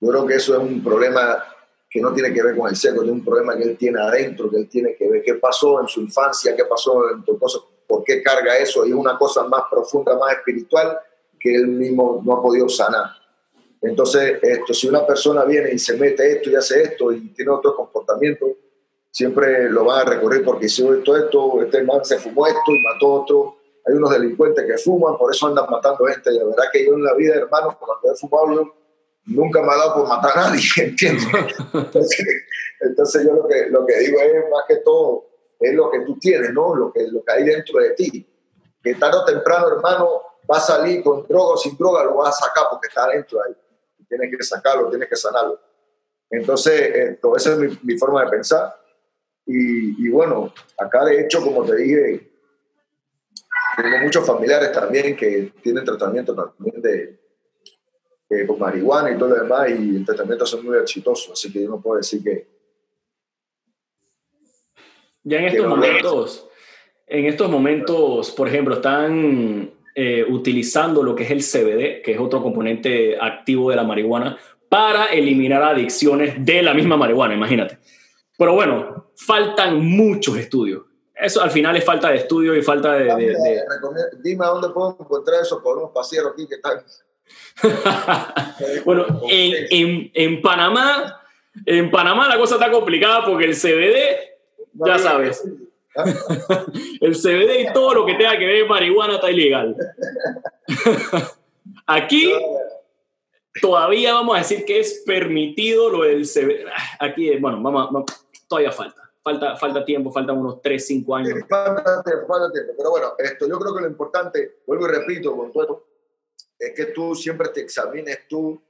yo creo que eso es un problema que no tiene que ver con el seco, es un problema que él tiene adentro, que él tiene que ver qué pasó en su infancia, qué pasó en tu cosa, por qué carga eso, y es una cosa más profunda, más espiritual, que él mismo no ha podido sanar. Entonces, esto, si una persona viene y se mete esto y hace esto y tiene otro comportamiento, siempre lo van a recorrer porque hizo esto, esto, este man se fumó esto y mató otro. Hay unos delincuentes que fuman, por eso andan matando gente. La verdad que yo en la vida, hermano, cuando he fumado, nunca me ha dado por matar a nadie, (laughs) ¿entiendes? Entonces, yo lo que, lo que digo es más que todo, es lo que tú tienes, ¿no? Lo que, lo que hay dentro de ti. Que tarde o temprano, hermano, va a salir con droga o sin droga, lo vas a sacar porque está dentro ahí. Tienes que sacarlo, tienes que sanarlo. Entonces, esto, esa es mi, mi forma de pensar. Y, y, bueno, acá de hecho, como te dije, tengo muchos familiares también que tienen tratamiento también de, eh, con marihuana y todo lo demás, y el tratamiento es muy exitoso, así que yo no puedo decir que... Ya en estos momentos, en estos momentos, por ejemplo, están eh, utilizando lo que es el CBD, que es otro componente activo de la marihuana, para eliminar adicciones de la misma marihuana, imagínate. Pero bueno, faltan muchos estudios. Eso al final es falta de estudio y falta de... de, Dime a dónde puedo encontrar eso por unos paseros aquí que están (laughs) bueno, en, en, en, Panamá, en Panamá la cosa está complicada porque el CBD, ya sabes, (laughs) el CBD y todo lo que tenga que ver con marihuana está ilegal. (laughs) Aquí todavía vamos a decir que es permitido lo del CBD. Aquí, bueno, vamos, todavía falta. Falta, falta tiempo, faltan unos 3, 5 años. Falta tiempo, falta tiempo. Pero bueno, esto, yo creo que lo importante, vuelvo y repito, con todo es que tú siempre te examines tú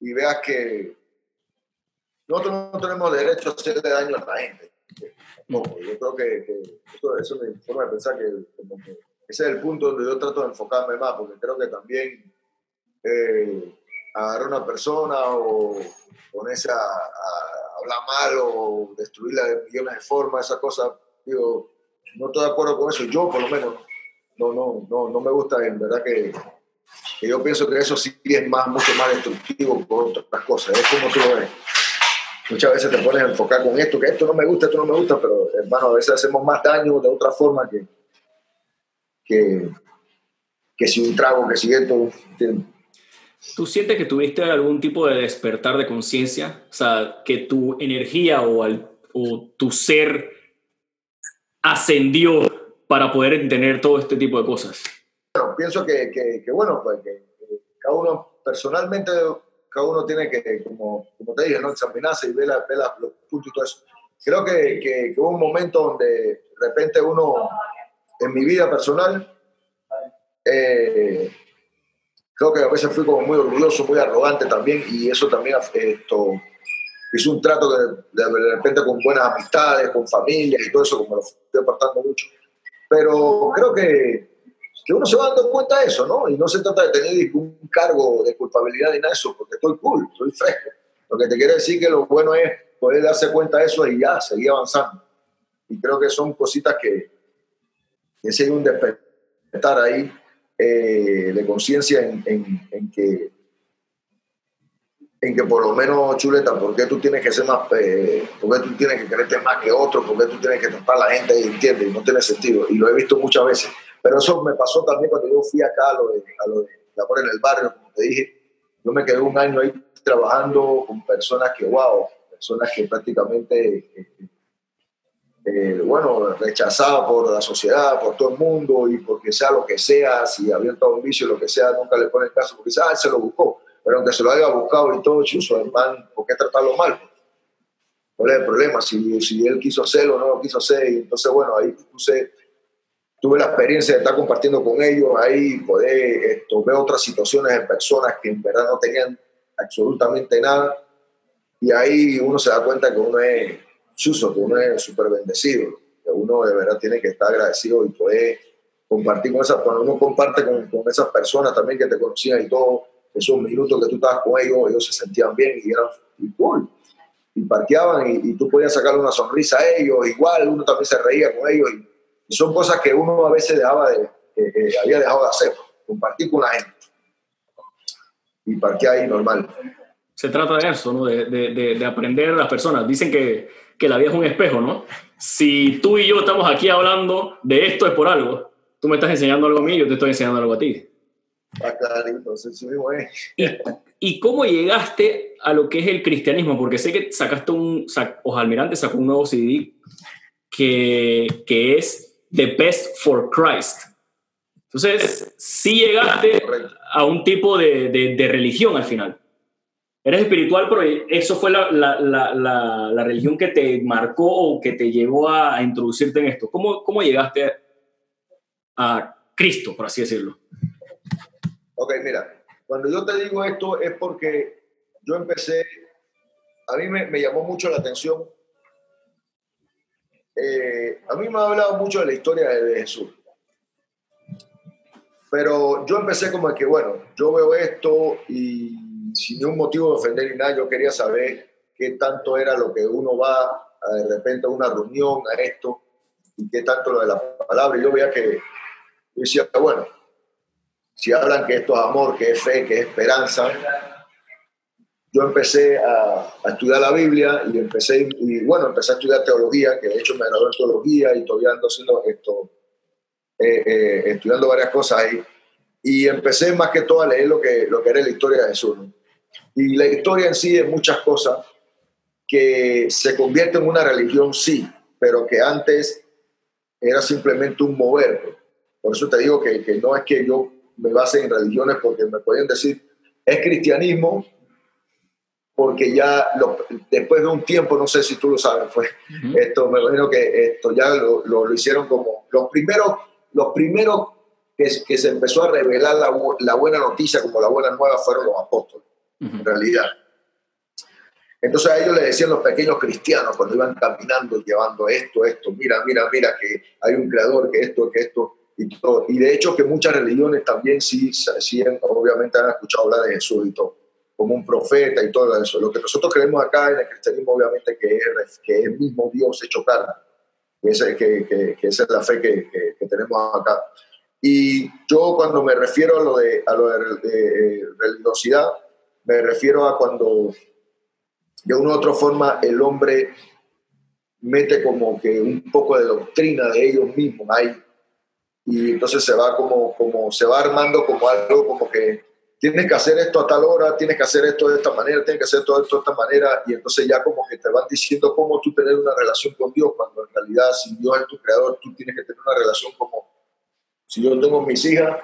y veas que nosotros no tenemos derecho a hacerle daño a la gente. No, yo creo que, eso, es mi forma de pensar que, ese es el punto donde yo trato de enfocarme más, porque creo que también eh, agarrar a una persona o ponerse a, hablar mal o destruirla de millones de formas, esa cosa, digo, no estoy de acuerdo con eso. Yo, por lo menos, no, no, no, no me gusta, en verdad que yo pienso que eso sí es más, mucho más destructivo que otras cosas. Es como tú lo ves. Muchas veces te pones a enfocar con esto, que esto no me gusta, esto no me gusta, pero hermano, a veces hacemos más daño de otra forma que, que, que si un trago, que si esto. ¿Tú sientes que tuviste algún tipo de despertar de conciencia? O sea, que tu energía o, al, o tu ser ascendió para poder entender todo este tipo de cosas bueno, pienso que, que, bueno, pues que, cada uno personalmente, cada uno tiene que, como, como te dije, ¿no? examinarse y ver, la, ver los puntos y todo eso. Creo que, que, hubo un momento donde de repente uno, en mi vida personal, eh, creo que a veces fui como muy orgulloso, muy arrogante también, y eso también esto, hizo un trato de, de, repente con buenas amistades, con familia y todo eso, como lo estoy apartando mucho. Pero creo que que uno se va dando cuenta de eso, ¿no? Y no se trata de tener un cargo de culpabilidad ni nada de eso, porque estoy cool, estoy fresco. Lo que te quiere decir que lo bueno es poder darse cuenta de eso y ya, seguir avanzando. Y creo que son cositas que, que sigue un despertar ahí eh, de conciencia en, en, que en que por lo menos, chuleta, ¿por qué tú tienes que ser más, eh, por qué tú tienes que creerte más que otro, por qué tú tienes que tratar a la gente y entiende, no tiene sentido. Y lo he visto muchas veces. Pero eso me pasó también cuando yo fui acá a lo de, a lo de en el barrio, como te dije. Yo me quedé un año ahí trabajando con personas que, wow, personas que prácticamente eh, eh, bueno, rechazado por la sociedad, por todo el mundo y porque sea lo que sea, si había un vicio, lo que sea, nunca le ponen caso porque ah, se lo buscó. Pero aunque se lo haya buscado y todo, su hermano, ¿por qué tratarlo mal? ¿Cuál es el problema? Si, si él quiso hacerlo no lo quiso hacer. Y entonces, bueno, ahí puse, tuve la experiencia de estar compartiendo con ellos, ahí poder esto, ver otras situaciones de personas que en verdad no tenían absolutamente nada. Y ahí uno se da cuenta que uno es chuso, que uno es súper bendecido, uno de verdad tiene que estar agradecido y poder compartir con esas, cuando uno comparte con, con esas personas también que te conocían y todo, esos minutos que tú estabas con ellos, ellos se sentían bien y eran cool. Y parqueaban y, tú podías sacarle una sonrisa a ellos, igual uno también se reía con ellos. Y, son cosas que uno a veces dejaba de, había dejado de hacer, compartir con la gente. Y parquear ahí normal. Se trata de eso, ¿no? De, de, de aprender las personas. Dicen que, que la vida es un espejo, ¿no? Si tú y yo estamos aquí hablando de esto es por algo. Tú me estás enseñando algo a mí, yo te estoy enseñando algo a ti. ¿Y, cómo llegaste a lo que es el cristianismo? Porque sé que sacaste un, o Almirante sacó un nuevo CD que, que es The Best for Christ. Entonces, sí llegaste a un tipo de, de, religión al final. Eres espiritual, pero eso fue la, la, la, la, religión que te marcó o que te llevó a, a introducirte en esto. ¿Cómo, ¿Cómo llegaste a Cristo, por así decirlo? Ok, mira, cuando yo te digo esto es porque yo empecé, a mí me, llamó mucho la atención, eh, a mí me ha hablado mucho de la historia de Jesús, pero yo empecé como que, bueno, yo veo esto y sin un motivo de ofender ni nada, yo quería saber qué tanto era lo que uno va a, de repente a una reunión, a esto, y qué tanto lo de la palabra. Y yo veía que, yo decía, bueno, si hablan que esto es amor, que es fe, que es esperanza, yo empecé a, estudiar la Biblia y empecé, y bueno, empecé a estudiar teología, que de hecho me gradué en teología y todavía ando haciendo esto, eh, eh, estudiando varias cosas ahí. Y empecé más que todo a leer lo que, lo que era la historia de Jesús. Y la historia en sí es muchas cosas que se convierte en una religión, sí, pero que antes era simplemente un mover. Por eso te digo que, que no es que yo me base en religiones porque me pueden decir, es cristianismo, porque ya después de un tiempo, no sé si tú lo sabes, fue esto, me imagino que esto ya lo, lo, hicieron como los primeros, los primeros que, que se empezó a revelar la, la, buena noticia como la buena nueva fueron los apóstoles, en realidad. Entonces a ellos le decían los pequeños cristianos cuando iban caminando llevando esto, esto, mira, mira, mira que hay un creador, que esto, que esto, y, de hecho que muchas religiones también sí, sí, obviamente han escuchado hablar de Jesús y todo, como un profeta y todo eso. Lo que nosotros creemos acá en el cristianismo obviamente que es, que es el mismo Dios hecho carne, que, es, que, que, que esa es la fe que, que, tenemos acá. Y yo cuando me refiero a lo de, a lo de, religiosidad, me refiero a cuando de una u otra forma el hombre mete como que un poco de doctrina de ellos mismos ahí. Y entonces se va como, como se va armando como algo como que tienes que hacer esto a tal hora, tienes que hacer esto de esta manera, tienes que hacer todo esto de esta manera, y entonces ya como que te van diciendo cómo tú tener una relación con Dios, cuando en realidad si Dios es tu creador, tú tienes que tener una relación como, si yo tengo mis hijas,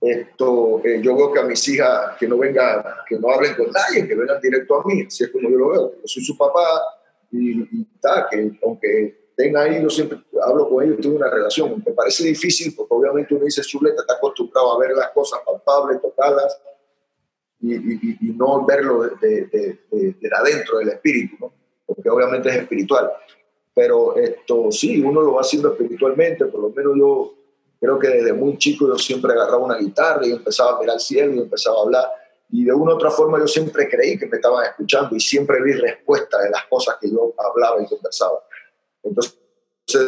esto, eh, yo veo que a mis hijas que no vengan, que no hablen con nadie, que vengan directo a mí, así es como yo lo veo, yo soy su papá y, y que aunque ahí, yo siempre hablo con ellos, tengo una relación. Me parece difícil porque obviamente uno dice, chuleta, está acostumbrado a ver las cosas palpables, tocadas y, y, no verlo de, de, de, adentro del espíritu, ¿no? porque obviamente es espiritual. Pero esto sí, uno lo va haciendo espiritualmente, por lo menos yo creo que desde muy chico yo siempre agarraba una guitarra y empezaba a mirar al cielo y empezaba a hablar. Y de una u otra forma yo siempre creí que me estaban escuchando y siempre vi respuesta de las cosas que yo hablaba y conversaba. Entonces,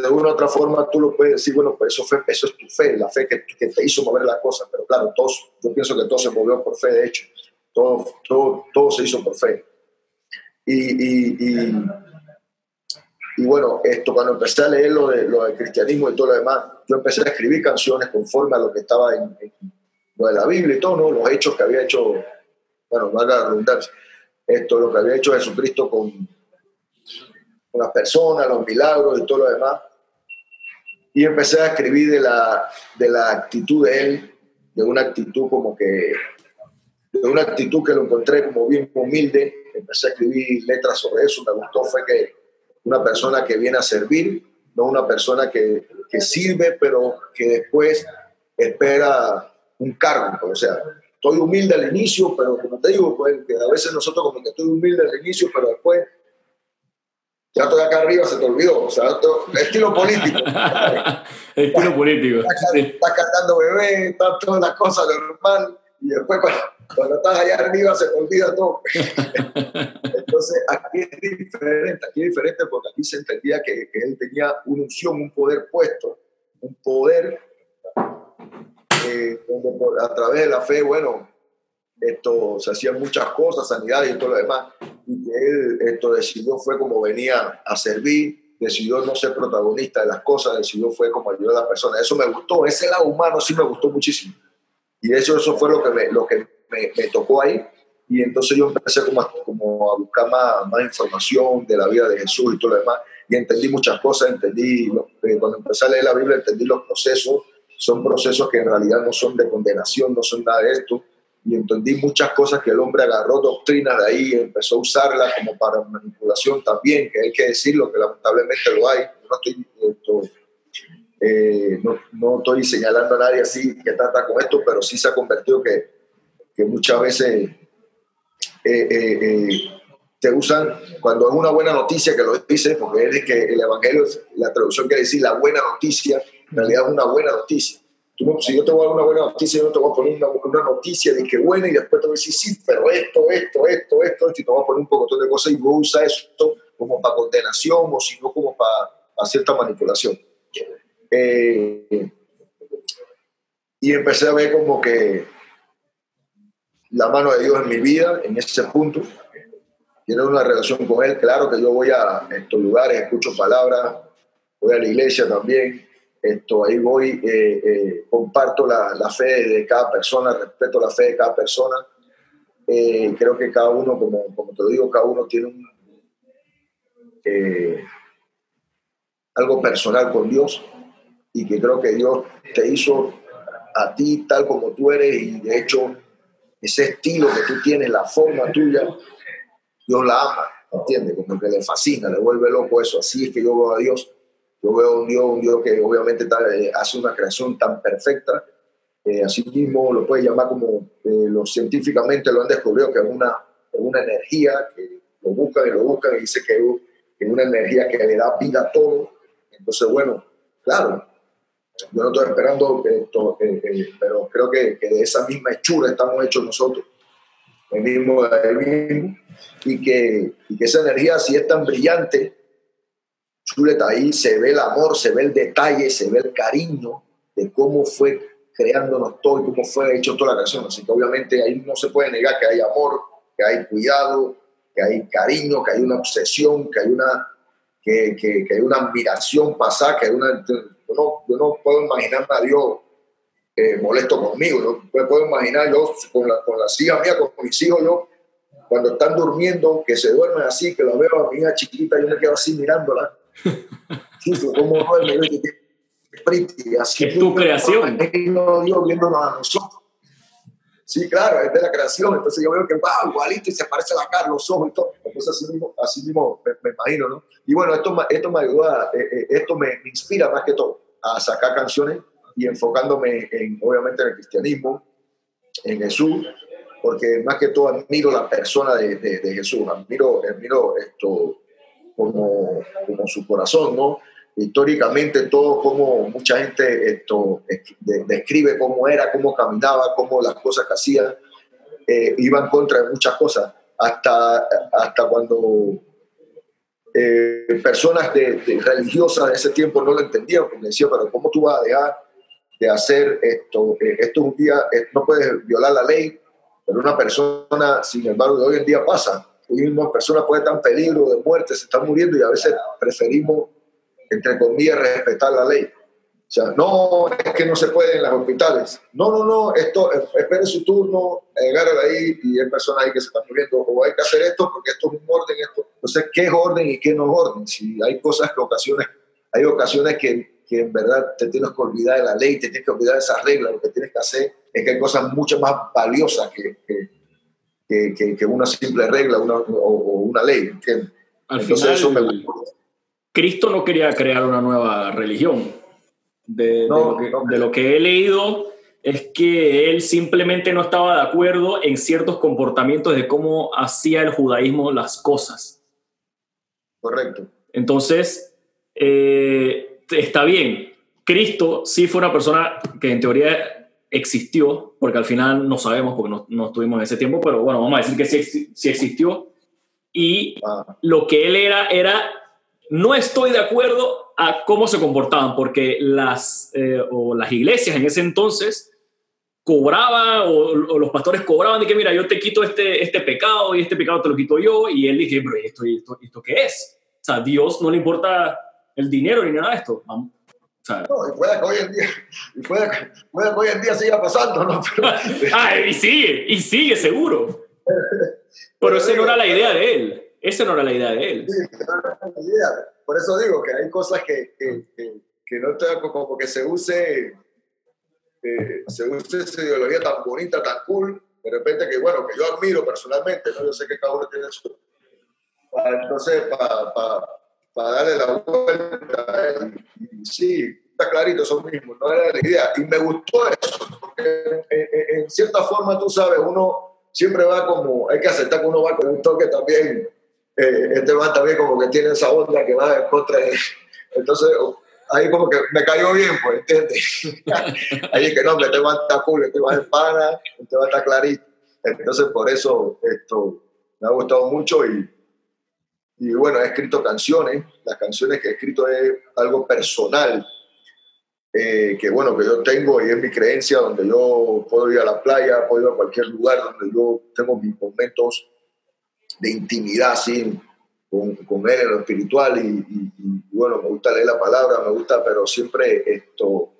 de una u otra forma, tú lo puedes decir, bueno, pues eso, fue, eso es tu fe, la fe que, que te hizo mover las cosas. Pero claro, todos, yo pienso que todo se movió por fe, de hecho. Todo, todo, todo se hizo por fe. Y, y, y, bueno, esto cuando empecé a leer lo, de, lo del cristianismo y todo lo demás, yo empecé a escribir canciones conforme a lo que estaba en, lo de la Biblia y todo, ¿no? los hechos que había hecho, bueno, valga la redundancia, esto, lo que había hecho Jesucristo con, las personas, los milagros y todo lo demás. Y empecé a escribir de la, de la actitud de él, de una actitud como que, de una actitud que lo encontré como bien humilde. Empecé a escribir letras sobre eso. Me gustó fue que una persona que viene a servir, no una persona que, que sirve, pero que después espera un cargo. O sea, estoy humilde al inicio, pero como te digo, pues, que a veces nosotros como que estoy humilde al inicio, pero después ya estoy acá arriba, se te olvidó. O sea, estilo político. (laughs) estilo político. Estás, cantando bebé, estás todas las cosas normal, y después cuando, estás allá arriba se te olvida todo. (laughs) Entonces, aquí es diferente, aquí es diferente porque aquí se entendía que, que él tenía una unción, un poder puesto, un poder eh, donde a través de la fe, bueno, esto se hacían muchas cosas, sanidad y todo lo demás, y que él esto decidió fue como venía a servir, decidió no ser protagonista de las cosas, decidió fue como ayudar a la persona. Eso me gustó, ese lado humano sí me gustó muchísimo. Y hecho eso fue lo que me, lo que me, me tocó ahí. Y entonces yo empecé como a, como a buscar más, más, información de la vida de Jesús y todo lo demás. Y entendí muchas cosas, entendí, eh, cuando empecé a leer la Biblia, entendí los procesos. Son procesos que en realidad no son de condenación, no son nada de esto, y entendí muchas cosas que el hombre agarró doctrinas de ahí, empezó a usarlas como para manipulación también, que hay que decirlo, que lamentablemente lo hay. No estoy, eh, no, no, estoy señalando a nadie así que trata con esto, pero sí se ha convertido que, que muchas veces eh, eh, te usan cuando es una buena noticia que lo dice, porque es que el Evangelio, la traducción quiere decir la buena noticia, en realidad es una buena noticia si yo te voy a dar una buena noticia, yo no te voy a poner una, noticia de que buena y después te voy a decir, sí, pero esto, esto, esto, esto, y te voy a poner un poco de cosas y vos usas esto como para condenación o si no como para, cierta manipulación. Eh, y empecé a ver como que la mano de Dios en mi vida, en ese punto, tiene una relación con Él. Claro que yo voy a estos lugares, escucho palabras, voy a la iglesia también, esto, ahí voy, eh, eh, comparto la, la, fe de cada persona, respeto la fe de cada persona. Eh, creo que cada uno, como, como te lo digo, cada uno tiene un, algo personal con Dios y que creo que Dios te hizo a ti tal como tú eres y de hecho ese estilo que tú tienes, la forma tuya, Dios la ama, ¿entiendes? Como que le fascina, le vuelve loco eso. Así es que yo veo a Dios yo veo un Dios, un Dios que obviamente eh, hace una creación tan perfecta, eh, así mismo lo puede llamar como eh, los científicamente lo han descubierto, que es una, una energía que lo buscan y lo buscan y dice que es una energía que le da vida a todo. Entonces, bueno, claro, yo no estoy esperando esto, pero creo que, que, de esa misma hechura estamos hechos nosotros, el mismo, el mismo y, que, y que esa energía, si es tan brillante, chuleta, ahí se ve el amor, se ve el detalle, se ve el cariño de cómo fue creándonos todo y cómo fue hecho toda la creación. Así que obviamente ahí no se puede negar que hay amor, que hay cuidado, que hay cariño, que hay una obsesión, que hay una, que, que, hay una admiración pasada, que hay una... Yo no, yo no puedo imaginarme a Dios eh, molesto conmigo, no puedo imaginar yo con, la, con las hijas mías, con mis hijos, yo cuando están durmiendo, que se duermen así, que lo veo a mi hija chiquita, yo me quedo así mirándola (laughs) Sí, como así es tu creación. Dios viéndonos a nosotros. Sí, claro, es de la creación. Entonces yo veo que, va igualito y se parece la cara, los ojos y todo. Entonces así mismo, así mismo me, imagino, ¿no? Y bueno, esto, esto me ayuda, eh, eh, esto me, inspira más que todo a sacar canciones y enfocándome en, obviamente, en el cristianismo, en Jesús, porque más que todo admiro la persona de, de, de Jesús, admiro, admiro esto, como, como su corazón, ¿no? Históricamente todo como mucha gente esto, describe cómo era, cómo caminaba, cómo las cosas que hacía, eh, iban contra de muchas cosas, hasta, hasta cuando eh, personas de, religiosas de ese tiempo no lo entendían, porque decían, pero ¿cómo tú vas a dejar de hacer esto? Eh, esto es un día, no puedes violar la ley, pero una persona, sin embargo, de hoy en día pasa Hoy mismo personas pueden estar en peligro de muerte, se están muriendo y a veces preferimos, entre comillas, respetar la ley. Sea, no, es que no se puede en los hospitales. No, no, no, esto, espere su turno, agarre ahí y hay personas ahí que se están muriendo, o hay que hacer esto porque esto es un orden, esto. Entonces, ¿qué es orden y qué no es orden? Si hay cosas que ocasiones, hay ocasiones que, que en verdad te tienes que olvidar de la ley, te tienes que olvidar de esas reglas, lo que tienes que hacer es que hay cosas mucho más valiosas que, que, que, que una simple regla una, o, una ley, ¿entiendes? Al final, eso me... Cristo no quería crear una nueva religión de, lo que, he leído es que él simplemente no estaba de acuerdo en ciertos comportamientos de cómo hacía el judaísmo las cosas. Correcto. Entonces, eh, está bien. Cristo sí fue una persona que en teoría existió, porque al final no sabemos porque no, no estuvimos en ese tiempo, pero bueno, vamos a decir que sí, sí existió. Y ah. lo que él era era, no estoy de acuerdo a cómo se comportaban, porque las, eh, o las iglesias en ese entonces cobraban, o, los pastores cobraban de que, mira, yo te quito este, este pecado y este pecado te lo quito yo, y él dice, pero ¿esto, esto, esto qué es? O sea, a Dios no le importa el dinero ni nada de esto. O sea, no, y puede que hoy en día, y puede, puede que hoy en día siga pasando, ¿no? (laughs) ah, y sigue, y sigue seguro. Pero esa no era la idea de él. Esa no era la idea de él. Sí, no era la idea. Por eso digo que hay cosas que, que, que, no te como que se use, eh, se use esa ideología tan bonita, tan cool, de repente que, bueno, que yo admiro personalmente, ¿no? Yo sé que cada uno tiene su... Entonces, para para darle la vuelta, y, sí, está clarito eso mismo, no era la idea. Y me gustó eso, porque en, cierta forma, tú sabes, uno siempre va como, hay que aceptar que uno va con un toque también eh, este man también como que tiene esa onda que va en contra de... Entonces, ahí como que me cayó bien, pues, ¿entiendes? (laughs) ahí que no, este man está cool, este man es pana, este man está clarito. Entonces, por eso esto me ha gustado mucho y, y bueno, he escrito canciones. Las canciones que he escrito es algo personal, eh, que bueno, que yo tengo y es mi creencia, donde yo puedo ir a la playa, puedo ir a cualquier lugar donde yo tengo mis momentos de intimidad así con, con, él en lo espiritual y, bueno, me gusta leer la palabra, me gusta, pero siempre esto,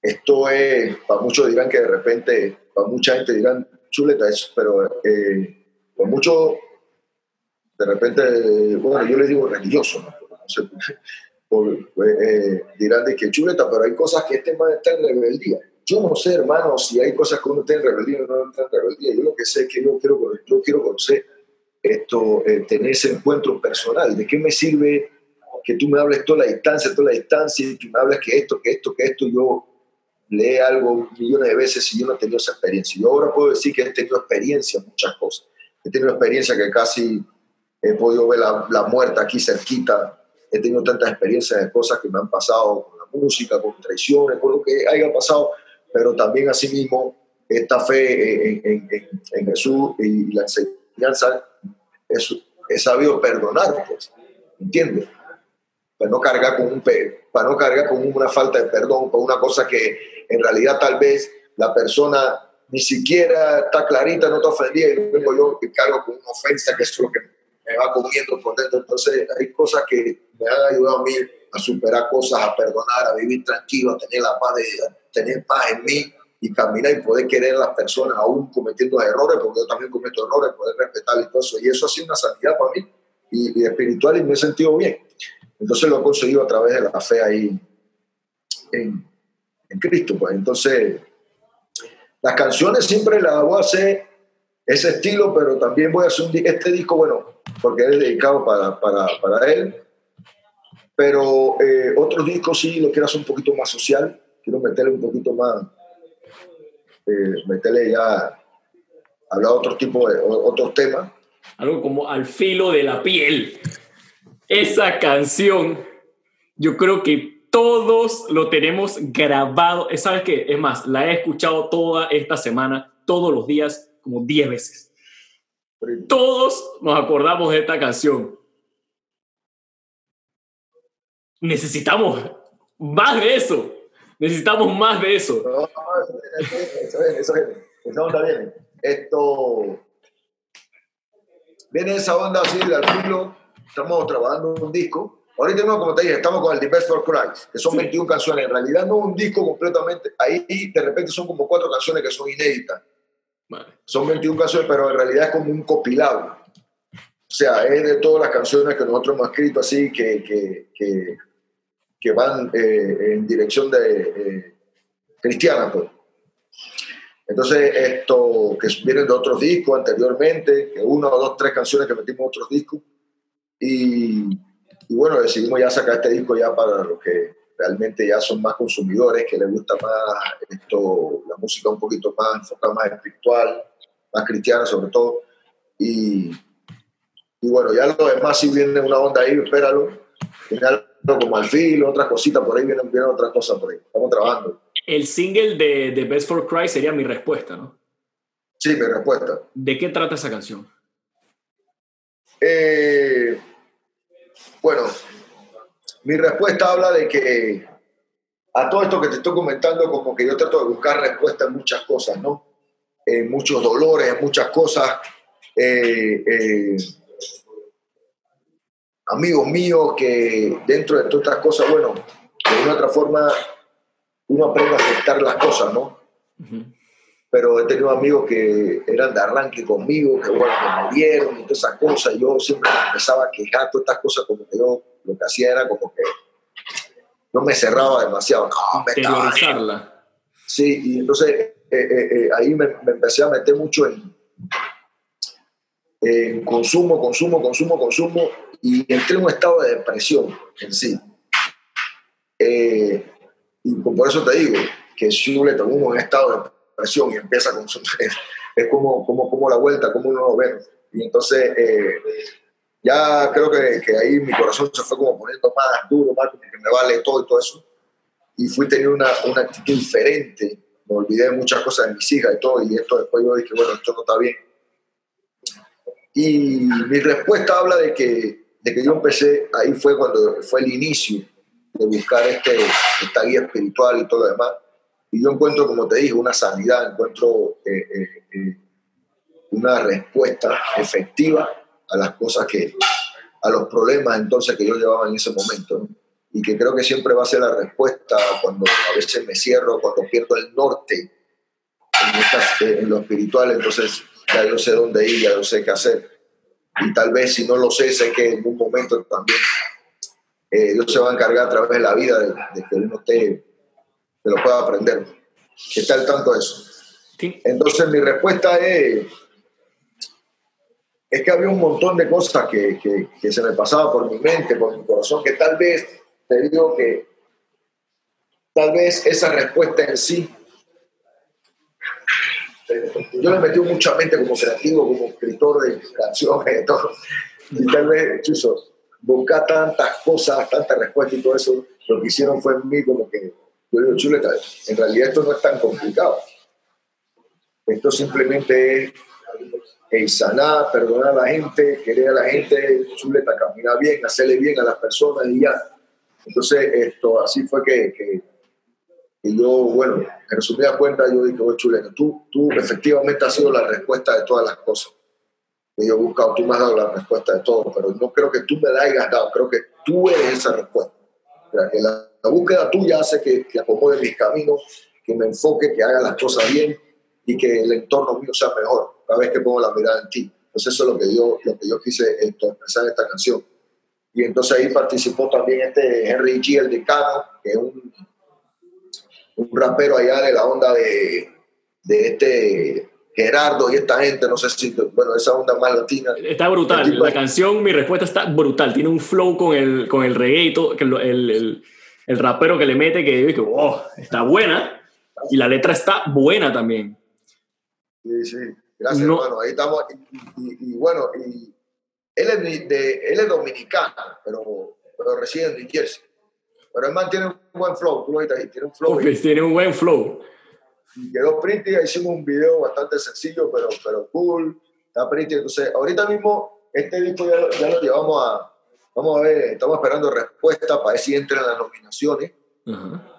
esto es, para muchos dirán que de repente, para mucha gente dirán chuleta eso, pero eh, para muchos de repente, bueno, yo les digo religioso, ¿no? sé, (laughs) eh, dirán de que chuleta, pero hay cosas que este man está en rebeldía. Yo no sé, hermano, si hay cosas que uno está en rebeldía o no está en rebeldía. Yo lo que sé es que yo quiero, yo quiero conocer esto, eh, tener ese encuentro personal. ¿De qué me sirve que tú me hables toda la distancia, toda la distancia, y que me hables que esto, que esto, que esto? Yo leí algo millones de veces y yo no he tenido esa experiencia. Yo ahora puedo decir que he tenido experiencia en muchas cosas. He tenido experiencia que casi he podido ver la, la muerte aquí cerquita. He tenido tantas experiencias de cosas que me han pasado con la música, con traiciones, con lo que haya pasado, pero también asimismo esta fe en, en, en, en Jesús y la enseñanza he sabido perdonar, pues, ¿entiendes? Para no cargar con un para no cargar con una falta de perdón, con una cosa que en realidad tal vez la persona ni siquiera está clarita, no está ofendida y luego yo que cargo con una ofensa que es lo que me va comiendo por dentro. Entonces hay cosas que me han ayudado a mí a superar cosas, a perdonar, a vivir tranquilo, a tener la paz, de, tener paz en mí y caminar y poder querer a las personas aún cometiendo errores, porque yo también cometo errores, poder respetar y todo eso. Y eso ha sido una sanidad para mí y, espiritual y me he sentido bien. Entonces lo he conseguido a través de la fe ahí en, en Cristo. Pues. Entonces, las canciones siempre las voy a hacer ese estilo, pero también voy a hacer un, este disco, bueno, porque es dedicado para, para, para él. Pero eh, otros discos sí lo quiero hacer un poquito más social, quiero meterle un poquito más eh, meterle ya, hablar otro tipo de otros temas. Algo como al filo de la piel. Esa canción, yo creo que todos lo tenemos grabado. ¿Sabes qué? Es más, la he escuchado toda esta semana, todos los días, como 10 veces. Todos nos acordamos de esta canción. Necesitamos más de eso. Necesitamos más de eso. No, eso viene, eso viene, esa onda viene. Esto. Viene esa onda así al filo. Estamos trabajando un disco Ahorita no, como te dije, estamos con el The Best for Christ, que son 21 canciones. En realidad no un disco completamente. Ahí de repente son como cuatro canciones que son inéditas. Son 21 canciones, pero en realidad es como un copilado. O sea, es de todas las canciones que nosotros hemos escrito así, que, que, que, que van eh, en dirección de eh, cristiana. Pues. Entonces, esto que vienen de otros discos anteriormente, que uno, dos, tres canciones que metimos en otros discos. Y, y, bueno, decidimos ya sacar este disco ya para los que realmente ya son más consumidores, que les gusta más esto, la música un poquito más enfocada, más espiritual, más cristiana sobre todo. Y, y bueno, ya lo demás si viene una onda ahí, espéralo. Viene algo como al filo, otras cositas por ahí, vienen, vienen otras cosas por ahí. Estamos trabajando. El single de, de Best for Christ sería mi respuesta, ¿no? Sí, mi respuesta. ¿De qué trata esa canción? Eh, bueno, mi respuesta habla de que a todo esto que te estoy comentando, como que yo trato de buscar respuesta en muchas cosas, ¿no? En muchos dolores, en muchas cosas. Eh, eh, amigos míos que dentro de todas estas cosas, bueno, de una u otra forma uno aprende a aceptar las cosas, ¿no? Pero he tenido amigos que eran de arranque conmigo, que bueno, me murieron y todas esas cosas. Yo siempre empezaba a quejar todas estas cosas, como que yo lo que hacía era como que no me cerraba demasiado. No, me Sí, y entonces eh, eh, eh, ahí me, empecé a meter mucho en, en consumo, consumo, consumo, consumo, y entré en un estado de depresión en sí. y por eso te digo que si uno le tomó en estado de depresión y empieza a consumir, (laughs) es como, como, como la vuelta, como uno lo ve. Y entonces ya creo que, que, ahí mi corazón se fue como poniendo más duro, más que me vale todo y todo eso. Y fui teniendo una, una actitud diferente. Me olvidé de muchas cosas de mis hijas y todo. Y esto después yo dije, bueno, esto no está bien. Y mi respuesta habla de que, de que yo empecé, ahí fue cuando fue el inicio de buscar este, esta guía espiritual y todo lo demás. Y yo encuentro, como te dije, una sanidad, encuentro eh, eh, eh, una respuesta efectiva a las cosas que, a los problemas entonces que yo llevaba en ese momento. Y que creo que siempre va a ser la respuesta cuando a veces me cierro, cuando pierdo el norte en, en lo espiritual, entonces ya yo sé dónde ir, ya yo sé qué hacer. Y tal vez si no lo sé, sé que en un momento también eh, Dios se va a encargar a través de la vida de, que uno te, lo pueda aprender. Que está al tanto de eso. Entonces mi respuesta es es que había un montón de cosas que, que, se me pasaba por mi mente, por mi corazón, que tal vez, te digo que tal vez esa respuesta en sí, yo le metí mucha mente como creativo, como escritor de canciones y todo, y tal vez, chuso, buscar tantas cosas, tantas respuestas y todo eso, lo que hicieron fue en mí como que, yo digo, chuleta, en realidad esto no es tan complicado. Esto simplemente es en sanar, perdonar a la gente, querer a la gente, chuleta, caminar bien, hacerle bien a las personas y ya. Entonces, esto, así fue que, yo, bueno, en resumida cuenta, yo dije, oye, chuleta, tú, tú efectivamente has sido la respuesta de todas las cosas que yo he buscado, tú me has dado la respuesta de todo, pero no creo que tú me la hayas dado, creo que tú eres esa respuesta. que la, la, búsqueda tuya hace que, que acomode mis caminos, que me enfoque, que haga las cosas bien y que el entorno mío sea mejor cada vez que pongo la mirada en ti. Entonces eso es lo que yo, lo que yo quise expresar en esta canción. Y entonces ahí participó también este Henry G. El Decano, que es un, un rapero allá de la onda de, de este Gerardo y esta gente, no sé si, bueno, esa onda más latina. Está brutal, la canción, mi respuesta está brutal, tiene un flow con el, con el reggae y todo, que el, el, el, rapero que le mete, que digo, oh, está buena, y la letra está buena también. Sí, sí. Gracias, hermano. Ahí estamos. Y, bueno, y él es, de, él es dominicano, pero, pero reside en New Jersey. Pero el man tiene un buen flow, tú lo ahí, tiene un flow. tiene un buen flow. Y quedó pretty, hicimos un video bastante sencillo, pero, pero cool. Está pretty. Entonces, ahorita mismo, este disco ya, ya lo llevamos a. Vamos a ver, estamos esperando respuesta para ver si entra en las nominaciones. Ajá.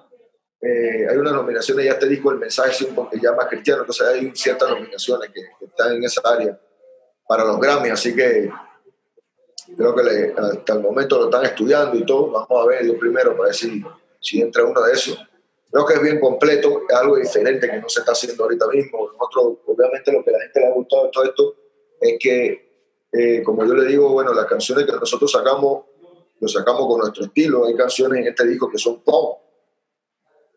Eh, hay unas nominaciones, ya te digo, el mensaje poco ya más cristiano, entonces hay ciertas nominaciones que, están en esa área para los Grammy, así que creo que hasta el momento lo están estudiando y todo. Vamos a ver yo primero para ver si, si entra uno de esos. Creo que es bien completo, es algo diferente que no se está haciendo ahorita mismo. Nosotros, obviamente, lo que a la gente le ha gustado de todo esto es que, eh, como yo le digo, bueno, las canciones que nosotros sacamos, lo sacamos con nuestro estilo. Hay canciones en este disco que son pop.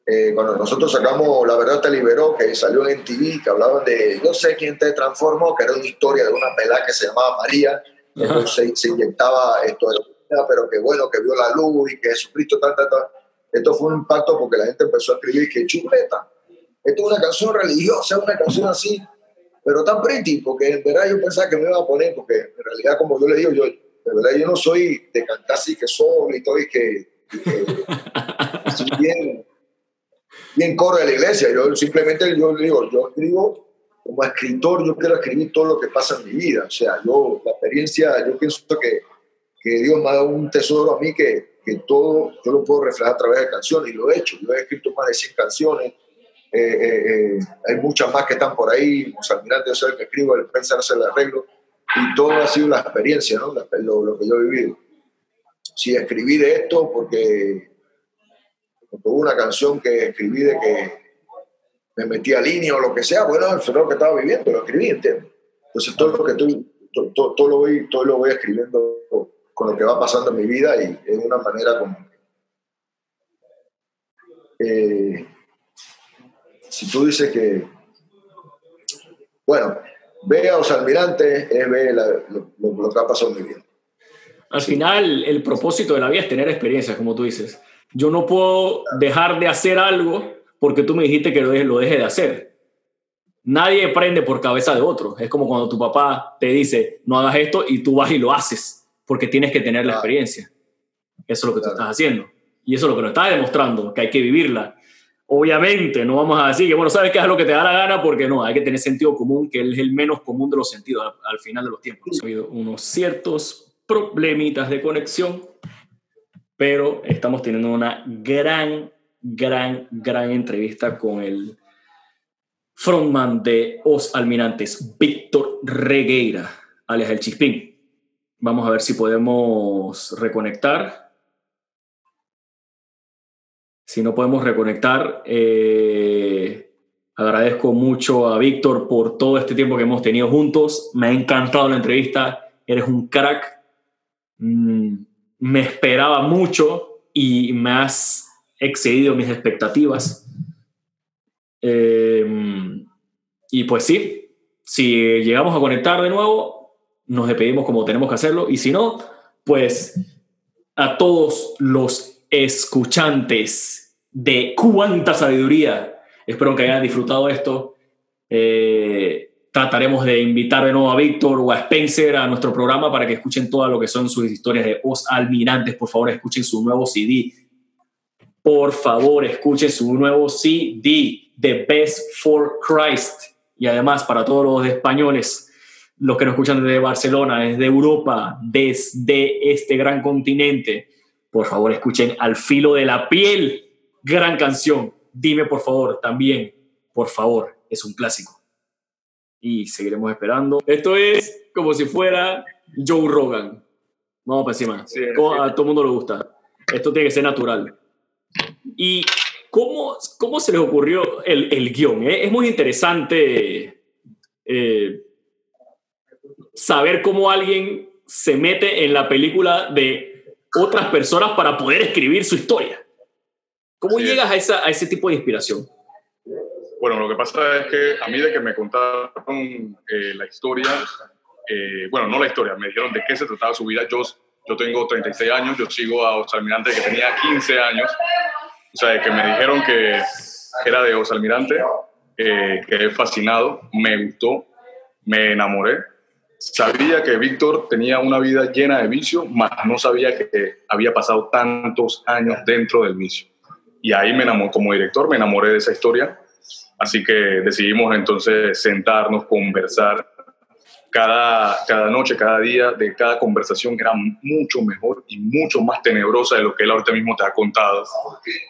Eh, cuando nosotros sacamos La Verdad Te Liberó, que salió en TV, que hablaban de Yo sé quién te transformó, que era una historia de una pelada que se llamaba María, se, se, inyectaba esto, pero que bueno, que vio la luz y que Jesucristo, tal, tal, tal. Esto fue un impacto porque la gente empezó a escribir que chuleta. Esto es una canción religiosa, una canción así, pero tan pretty, porque en verdad yo pensaba que me iba a poner, porque en realidad, como yo le digo, yo, de verdad yo no soy de cantar así que solo y todo, y que, (laughs) bien, bien corre la iglesia. Yo simplemente yo digo, yo escribo como escritor, yo quiero escribir todo lo que pasa en mi vida. O sea, yo, la experiencia, yo pienso que, que Dios me ha dado un tesoro a mí que, que todo yo lo puedo reflejar a través de canciones y lo he hecho. Yo he escrito más de 100 canciones. Eh, eh, eh, hay muchas más que están por ahí. José Almirante, yo soy el que escribo, el pensar hacer el arreglo. Y todo ha sido la experiencia, ¿no? lo, lo, que yo he vivido. Sí, escribí de esto porque, porque hubo una canción que escribí de que me metí a línea o lo que sea, bueno, es lo que estaba viviendo, lo escribí, ¿entiendes? Entonces todo lo que estoy, todo, todo, lo voy, todo lo voy escribiendo con lo que va pasando en mi vida y en una manera como... Eh, si tú dices que, bueno, ve a los almirantes, es ver lo, lo, que ha pasado en mi vida. Al final, el propósito de la vida es tener experiencias, como tú dices. Yo no puedo dejar de hacer algo porque tú me dijiste que lo deje, lo deje de hacer. Nadie aprende por cabeza de otro. Es como cuando tu papá te dice, no hagas esto y tú vas y lo haces, porque tienes que tener la experiencia. Eso es lo que tú estás haciendo. Y eso es lo que nos está demostrando, que hay que vivirla. Obviamente, no vamos a decir que, bueno, sabes qué es lo que te da la gana, porque no, hay que tener sentido común, que es el menos común de los sentidos al, al final de los tiempos. Ha habido unos ciertos problemitas de conexión, pero estamos teniendo una gran gran, gran entrevista con el frontman de Os Almirantes, Víctor Regueira, alias El Chispín. Vamos a ver si podemos reconectar. Si no podemos reconectar, eh, agradezco mucho a Víctor por todo este tiempo que hemos tenido juntos. Me ha encantado la entrevista. Eres un crack. Mm, me esperaba mucho y me has excedido mis expectativas. Eh, y pues sí, si llegamos a conectar de nuevo, nos despedimos como tenemos que hacerlo. Y si no, pues a todos los escuchantes de cuánta sabiduría, espero que hayan disfrutado esto. Eh, trataremos de invitar de nuevo a Víctor o a Spencer a nuestro programa para que escuchen todo lo que son sus historias de Os Almirantes. Por favor, escuchen su nuevo CD por favor, escuche su nuevo CD, The Best for Christ. Y además, para todos los españoles, los que nos escuchan desde Barcelona, desde Europa, desde este gran continente, por favor, escuchen Al filo de la piel, gran canción. Dime, por favor, también, por favor, es un clásico. Y seguiremos esperando. Esto es como si fuera Joe Rogan. Vamos para encima. A todo el mundo le gusta. Esto tiene que ser natural. ¿Y cómo, cómo se les ocurrió el, el guion? Eh? Es muy interesante eh, saber cómo alguien se mete en la película de otras personas para poder escribir su historia. ¿Cómo llegas a, esa, a ese tipo de inspiración? Bueno, lo que pasa es que a mí de que me contaron eh, la historia, bueno, no la historia, me dijeron de qué se trataba su vida. Yo, yo tengo 36 años, yo sigo a Almirante que tenía 15 años o sea, que me dijeron que era de Osalmirante, eh, quedé fascinado, me gustó, me enamoré. Sabía que Víctor tenía una vida llena de vicio, mas no sabía que había pasado tantos años dentro del vicio. Y ahí me enamoré, como director, me enamoré de esa historia. Así que decidimos entonces sentarnos, conversar cada, cada noche, cada día de cada conversación era mucho mejor y mucho más tenebrosa de lo que él ahorita mismo te ha contado.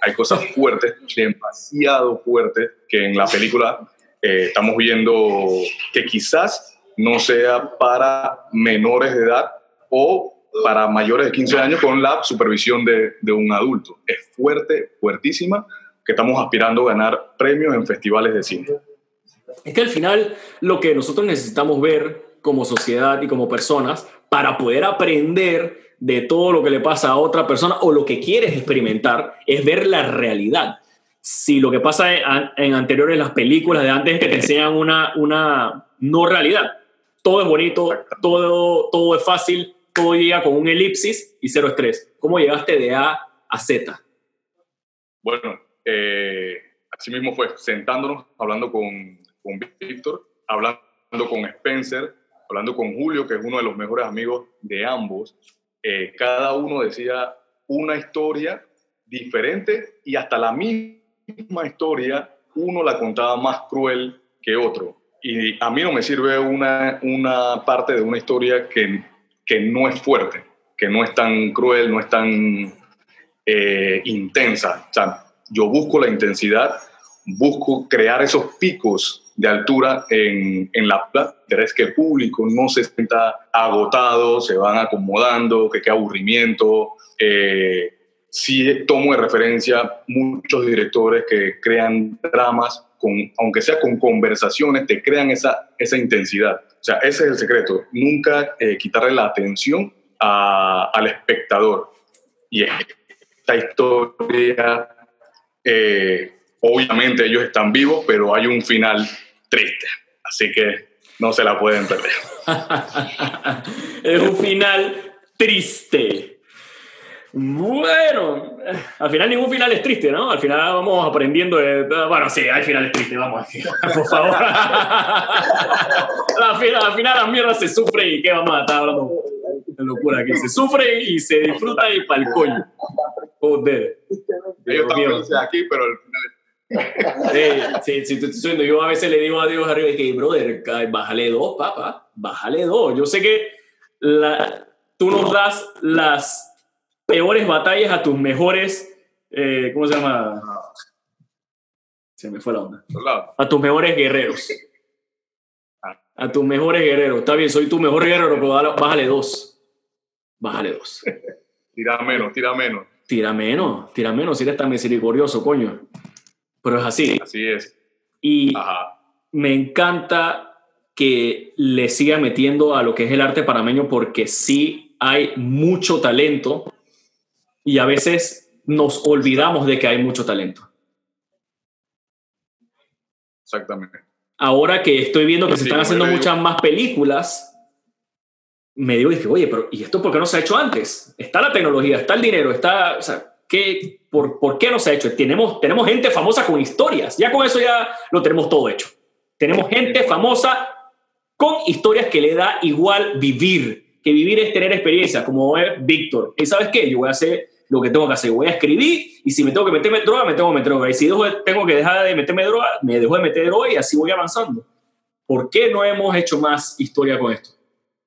Hay cosas fuertes, demasiado fuertes, que en la película eh, estamos viendo que quizás no sea para menores de edad o para mayores de 15 años con la supervisión de, de un adulto. Es fuerte, fuertísima, que estamos aspirando a ganar premios en festivales de cine. Es que al final lo que nosotros necesitamos ver como sociedad y como personas para poder aprender de todo lo que le pasa a otra persona o lo que quieres experimentar es ver la realidad. Si lo que pasa en, anteriores las películas de antes es que te enseñan una, una no realidad. Todo es bonito, todo, todo es fácil, todo llega con un elipsis y cero estrés. ¿Cómo llegaste de A a Z? Bueno, eh, así mismo fue, sentándonos, hablando con, con Víctor, hablando con Spencer, hablando con Julio, que es uno de los mejores amigos de ambos, eh, cada uno decía una historia diferente y hasta la misma historia uno la contaba más cruel que otro. Y a mí no me sirve una, una parte de una historia que, que no es fuerte, que no es tan cruel, no es tan eh, intensa. O sea, yo busco la intensidad, busco crear esos picos de altura en, en la plata, es que el público no se sienta agotado, se van acomodando, que qué aburrimiento. Eh, sí tomo de referencia muchos directores que crean dramas, con, aunque sea con conversaciones, te crean esa, esa intensidad. O sea, ese es el secreto, nunca eh, quitarle la atención al espectador. Y esta historia, eh, obviamente ellos están vivos, pero hay un final triste. Así que no se la pueden perder. (laughs) es un final triste. Bueno, al final ningún final es triste, ¿no? Al final vamos aprendiendo de... Bueno, sí, hay finales tristes, vamos, (laughs) por favor. (laughs) al, final, al final la mierda se sufre y ¿qué vamos a estar hablando? De locura aquí. Se sufre y se disfruta y pa'l coño. Joder. Yo también aquí, pero al final Sí, sí, sí, yo a veces le digo a Dios arriba que, brother, bájale dos, papá, bájale dos. Yo sé que la, tú nos das las peores batallas a tus mejores, eh, ¿cómo se llama? Se me fue la onda. A tus mejores guerreros. A tus mejores guerreros. Está bien, soy tu mejor guerrero, pero bájale dos. Bájale dos. Tira menos, tira menos. Tira menos, tira menos, si eres tan misericordioso, coño pero es así. Así es. Y me encanta que le siga metiendo a lo que es el arte panameño porque sí hay mucho talento y a veces nos olvidamos de que hay mucho talento. Exactamente. Ahora que estoy viendo que se están haciendo muchas más películas, me digo, dije, oye, pero ¿y esto por qué no se ha hecho antes? Está la tecnología, está el dinero, está, o sea, ¿qué, por, por, qué no se ha hecho? Tenemos, tenemos gente famosa con historias, ya con eso ya lo tenemos todo hecho. Tenemos gente famosa con historias que le da igual vivir, que vivir es tener experiencia, como es Víctor. ¿Y sabes qué? Yo voy a hacer lo que tengo que hacer, voy a escribir y si me tengo que meterme droga, me tengo que meter droga. Y si tengo que dejar de meterme droga, me dejo de meter droga y así voy avanzando. ¿Por qué no hemos hecho más historia con esto?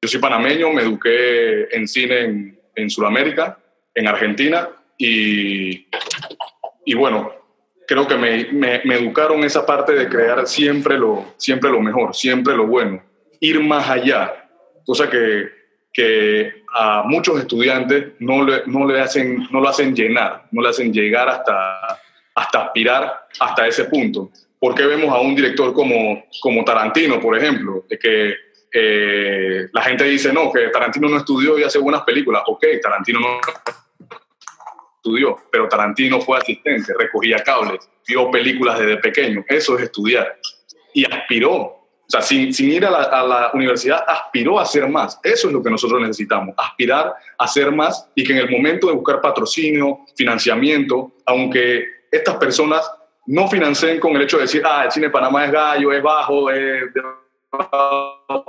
Yo soy panameño, me eduqué en cine en, en Sudamérica, en Argentina, y, y bueno, creo que me, me, educaron esa parte de crear siempre lo, siempre lo mejor, siempre lo bueno, ir más allá, cosa que, que a muchos estudiantes no, le, no, le hacen, no lo hacen llenar, no le hacen llegar hasta, hasta aspirar hasta ese punto. ¿Por qué vemos a un director como, como Tarantino, por ejemplo? De que eh, la gente dice, no, que Tarantino no estudió y hace buenas películas. Ok, Tarantino no estudió, pero Tarantino fue asistente, recogía cables, vio películas desde pequeño. Eso es estudiar. Y aspiró, o sea, sin, ir a la, universidad, aspiró a hacer más. Eso es lo que nosotros necesitamos, aspirar a hacer más y que en el momento de buscar patrocinio, financiamiento, aunque estas personas no financien con el hecho de decir, ah, el cine Panamá es gallo, es bajo, es de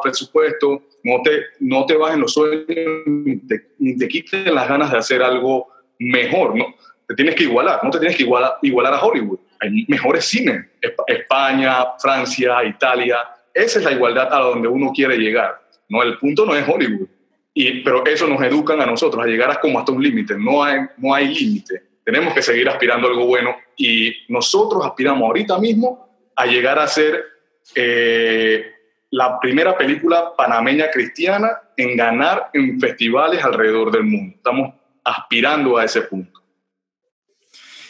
presupuesto, no te, no te bajen los sueños ni te, ni te quiten las ganas de hacer algo mejor, ¿no? Te tienes que igualar, no te tienes que igualar, igualar a Hollywood. Hay mejores cines, España, Francia, Italia. Esa es la igualdad a donde uno quiere llegar. ¿no? El punto no es Hollywood. Y, pero eso nos educan a nosotros, a llegar a como hasta un límite. No hay, no hay límite. Tenemos que seguir aspirando a algo bueno y nosotros aspiramos ahorita mismo a llegar a ser eh, la primera película panameña cristiana en ganar en festivales alrededor del mundo. Estamos aspirando a ese punto.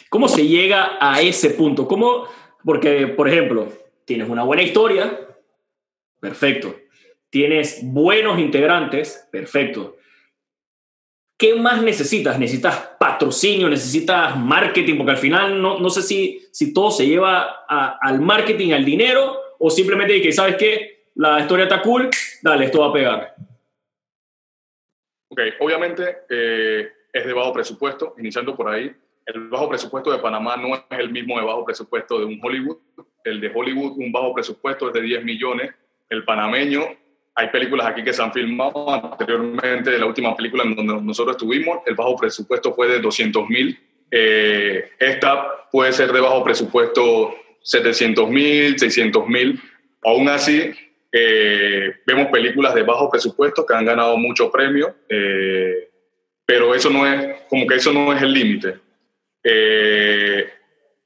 ¿Cómo se llega a ese punto? ¿Cómo? Porque, por ejemplo, tienes una buena historia, perfecto. Tienes buenos integrantes, perfecto. ¿Qué más necesitas? ¿Necesitas patrocinio? ¿Necesitas marketing? Porque al final no, no sé si, si todo se lleva al marketing, al dinero, o simplemente que, ¿sabes qué? La historia está cool, dale, esto va a pegar. Ok, obviamente eh, es de bajo presupuesto, iniciando por ahí. El bajo presupuesto de Panamá no es el mismo de bajo presupuesto de un Hollywood. El de Hollywood, un bajo presupuesto es de 10 millones. El panameño, hay películas aquí que se han filmado anteriormente. La última película en donde nosotros estuvimos, el bajo presupuesto fue de 200 mil. Eh, esta puede ser de bajo presupuesto 700 mil, 600 mil. Aún así, eh, vemos películas de bajo presupuesto que han ganado muchos premios, eh, pero eso no es, como que eso no es el límite. Eh,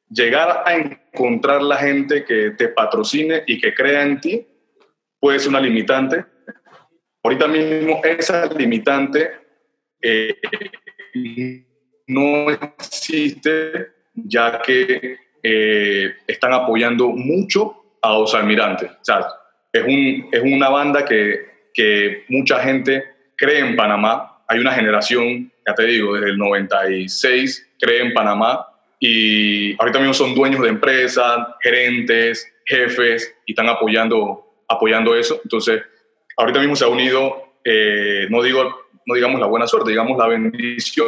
llegar a encontrar la gente que te patrocine y que crea en ti puede ser una limitante. Ahorita mismo esa limitante no existe ya que están apoyando mucho a los almirantes. O sea, es, un, es una banda que, que mucha gente cree en Panamá. Hay una generación, ya te digo, desde el 96 cree en Panamá y ahorita mismo son dueños de empresas, gerentes, jefes y están apoyando, apoyando eso. Entonces, ahorita mismo se ha unido, eh, no, digo, no digamos la buena suerte, digamos la bendición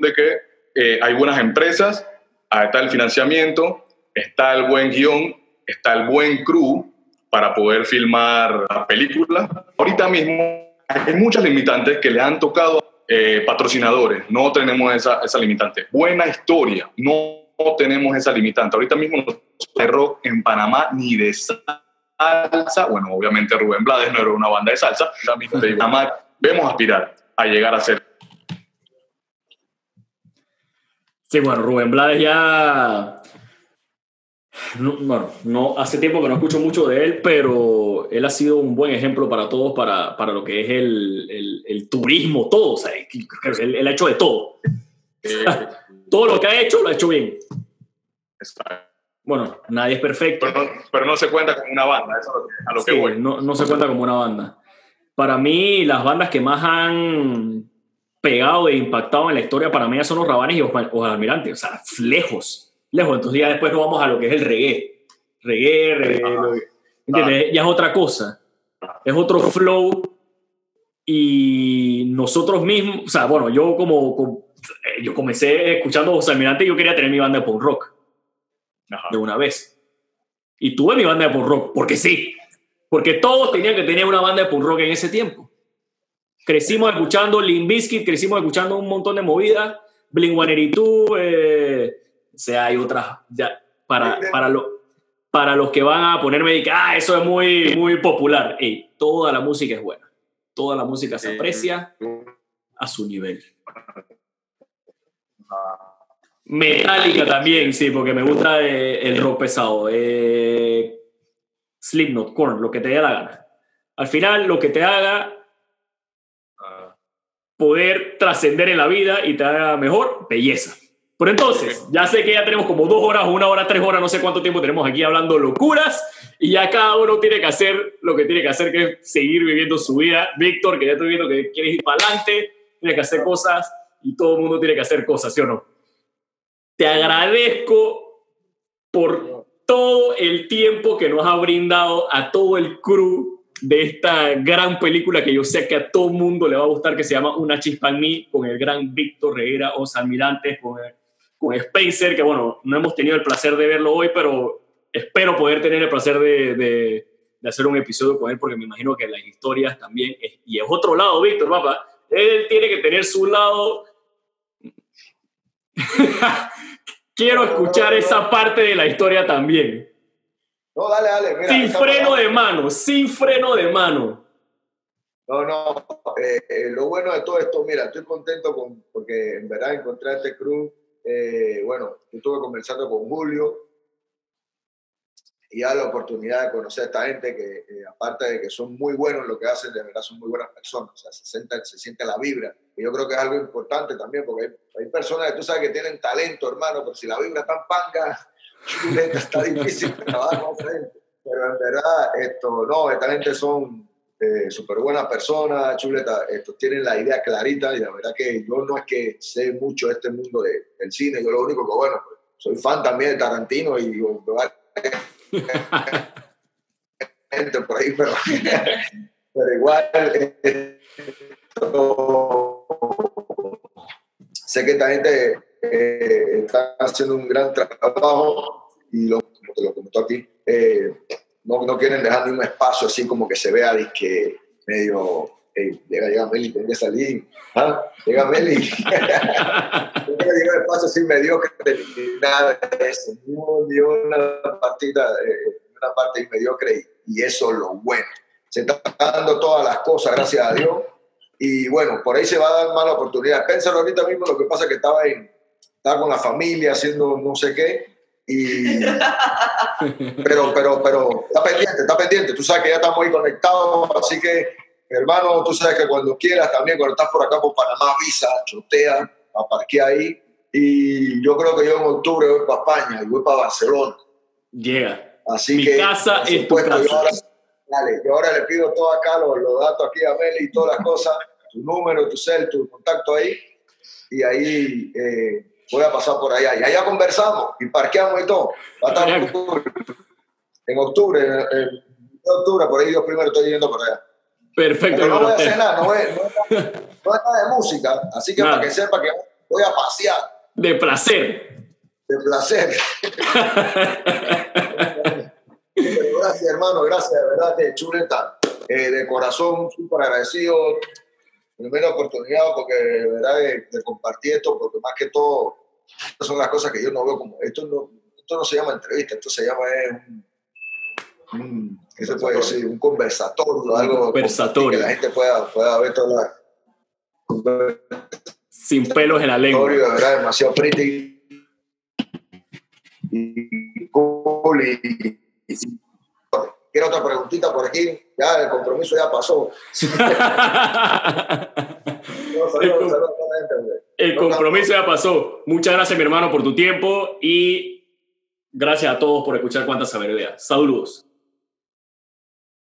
de que eh, hay buenas empresas, está el financiamiento, está el buen guion, está el buen crew para poder filmar la película. Ahorita mismo hay muchas limitantes que le han tocado eh, patrocinadores. No tenemos esa, esa limitante. Buena historia. No, tenemos esa limitante. Ahorita mismo no rock en Panamá ni de salsa. Bueno, obviamente Rubén Blades no era una banda de salsa. También de Panamá vemos aspirar a llegar a ser. Sí, bueno, Rubén Blades ya no, bueno, no, hace tiempo que no escucho mucho de él, pero él ha sido un buen ejemplo para todos, para, para lo que es el, el, el turismo, todo. O sea, él, él, ha hecho de todo. Eh, (laughs) todo lo que ha hecho, lo ha hecho bien. Bueno, nadie es perfecto. Pero no, pero no se cuenta como una banda, eso es a lo que voy. No, no se cuenta como una banda. Para mí, las bandas que más han pegado e impactado en la historia para mí son los Rabanes y los Almirantes. O sea, lejos lejos. Entonces ya después nos vamos a lo que es el reggae. Reggae, reggae. ¿Entiendes? Ya es otra cosa. Es otro flow. Y nosotros mismos, o sea, bueno, yo como, eh, yo comencé escuchando José Almirante y yo quería tener mi banda de punk rock. De una vez. Y tuve mi banda de punk rock, porque sí. Porque todos tenían que tener una banda de punk rock en ese tiempo. Crecimos escuchando Limp Bizkit, crecimos escuchando un montón de movidas, Blink-182, eh, o sea, hay otras, ya, para, para, lo, para los que van a ponerme que, ah, eso es muy, muy popular. Ey, toda la música es buena. Toda la música se aprecia a su nivel. Metallica también, sí, porque me gusta eh, el rock pesado. Eh, Slipknot, Korn, lo que te dé la gana. Al final, lo que te haga ah. poder trascender en la vida y te haga mejor, belleza. Pero entonces, ya sé que ya tenemos como dos horas, una hora, tres horas, no sé cuánto tiempo tenemos aquí hablando locuras y ya cada uno tiene que hacer lo que tiene que hacer, que es seguir viviendo su vida. Víctor, que ya estoy viendo que quieres ir para adelante, tiene que hacer cosas y todo el mundo tiene que hacer cosas, ¿sí o no? Te agradezco por todo el tiempo que nos ha brindado a todo el crew de esta gran película que yo sé que a todo mundo le va a gustar, que se llama Una chispa en mí, con el gran Víctor Reguera Os Almirantes, con el con Spencer, que bueno, no hemos tenido el placer de verlo hoy, pero espero poder tener el placer de, de, hacer un episodio con él, porque me imagino que las historias también, y es otro lado, Víctor, papá, él tiene que tener su lado... (laughs) Quiero escuchar esa parte de la historia también. No, dale, dale. sin freno de mano, sin freno de mano. No, no, eh, eh, lo bueno de todo esto, mira, estoy contento con, porque en verdad encontré a este crew eh, bueno, yo estuve conversando con Julio y dar la oportunidad de conocer a esta gente que, eh, aparte de que son muy buenos en lo que hacen, de verdad son muy buenas personas. O sea, se se siente la vibra. Y yo creo que es algo importante también, porque hay, hay personas que tú sabes que tienen talento, hermano, pero si la vibra está en panga, (laughs) está difícil (laughs) trabajar con gente. Pero en verdad, esto, no, esta gente son eh, súper buenas personas, chuleta, estos tienen la idea clarita y la verdad que yo no es que sé mucho de este mundo de, del cine, yo lo único que, bueno, pues, soy fan también de Tarantino y gente por ahí, pero, (laughs) igual sé que esta gente eh, está haciendo un gran trabajo y lo, como te lo comentó aquí, eh, no, no, quieren dejar ni un espacio así como que se vea que medio llega, llega Meli, tiene que salir. ¿Ah? Llega Meli. (laughs) llega el espacio así mediocre, nada de eso. Ni una partida, eh, una parte mediocre y, y eso es lo bueno. Se están dando todas las cosas, gracias a Dios. Y bueno, por ahí se va a dar mala oportunidad. Pensalo ahorita mismo, lo que pasa que estaba, en, estaba con la familia haciendo no sé qué. Y, pero, pero, pero está pendiente, está pendiente. Tú sabes que ya estamos ahí conectados, así que hermano, tú sabes que cuando quieras también, cuando estás por acá por Panamá, visa, chotea, aparquea ahí. Y yo creo que yo en octubre voy para España y voy para Barcelona. Llega. Así Mi que, casa es tu casa. yo ahora, dale, yo ahora le pido todo acá, los, los datos aquí a Meli y todas las cosas, tu número, tu cel, tu contacto ahí. Y ahí eh, voy a pasar por allá. Y allá conversamos y parqueamos y todo. Va a estar Allá. muy cool. En octubre, en, en octubre, por ahí Dios primero estoy yendo por allá. Perfecto. Pero no voy a hacer nada, no voy, no, no es nada de música, así que Nada. para que sepa que voy a pasear De placer. de placer. (laughs) Gracias, hermano, gracias, de verdad, que chuleta, eh, de corazón, súper agradecido. Primera oportunidad, porque de verdad de, de compartir esto, porque más que todo, estas son las cosas que yo no veo como. Esto no, esto no se llama entrevista, esto se llama eh, un. un ¿Qué se puede decir? Un conversatorio, algo Conversatorio. que la gente pueda, pueda ver toda la. Sin pelos en la lengua. verdad demasiado pretty y, y- quiero otra preguntita por aquí ya el compromiso ya pasó (laughs) No. El compromiso ya pasó. Muchas gracias, mi hermano, por tu tiempo y gracias a todos por escuchar Cuánta Sabiduría. Saludos.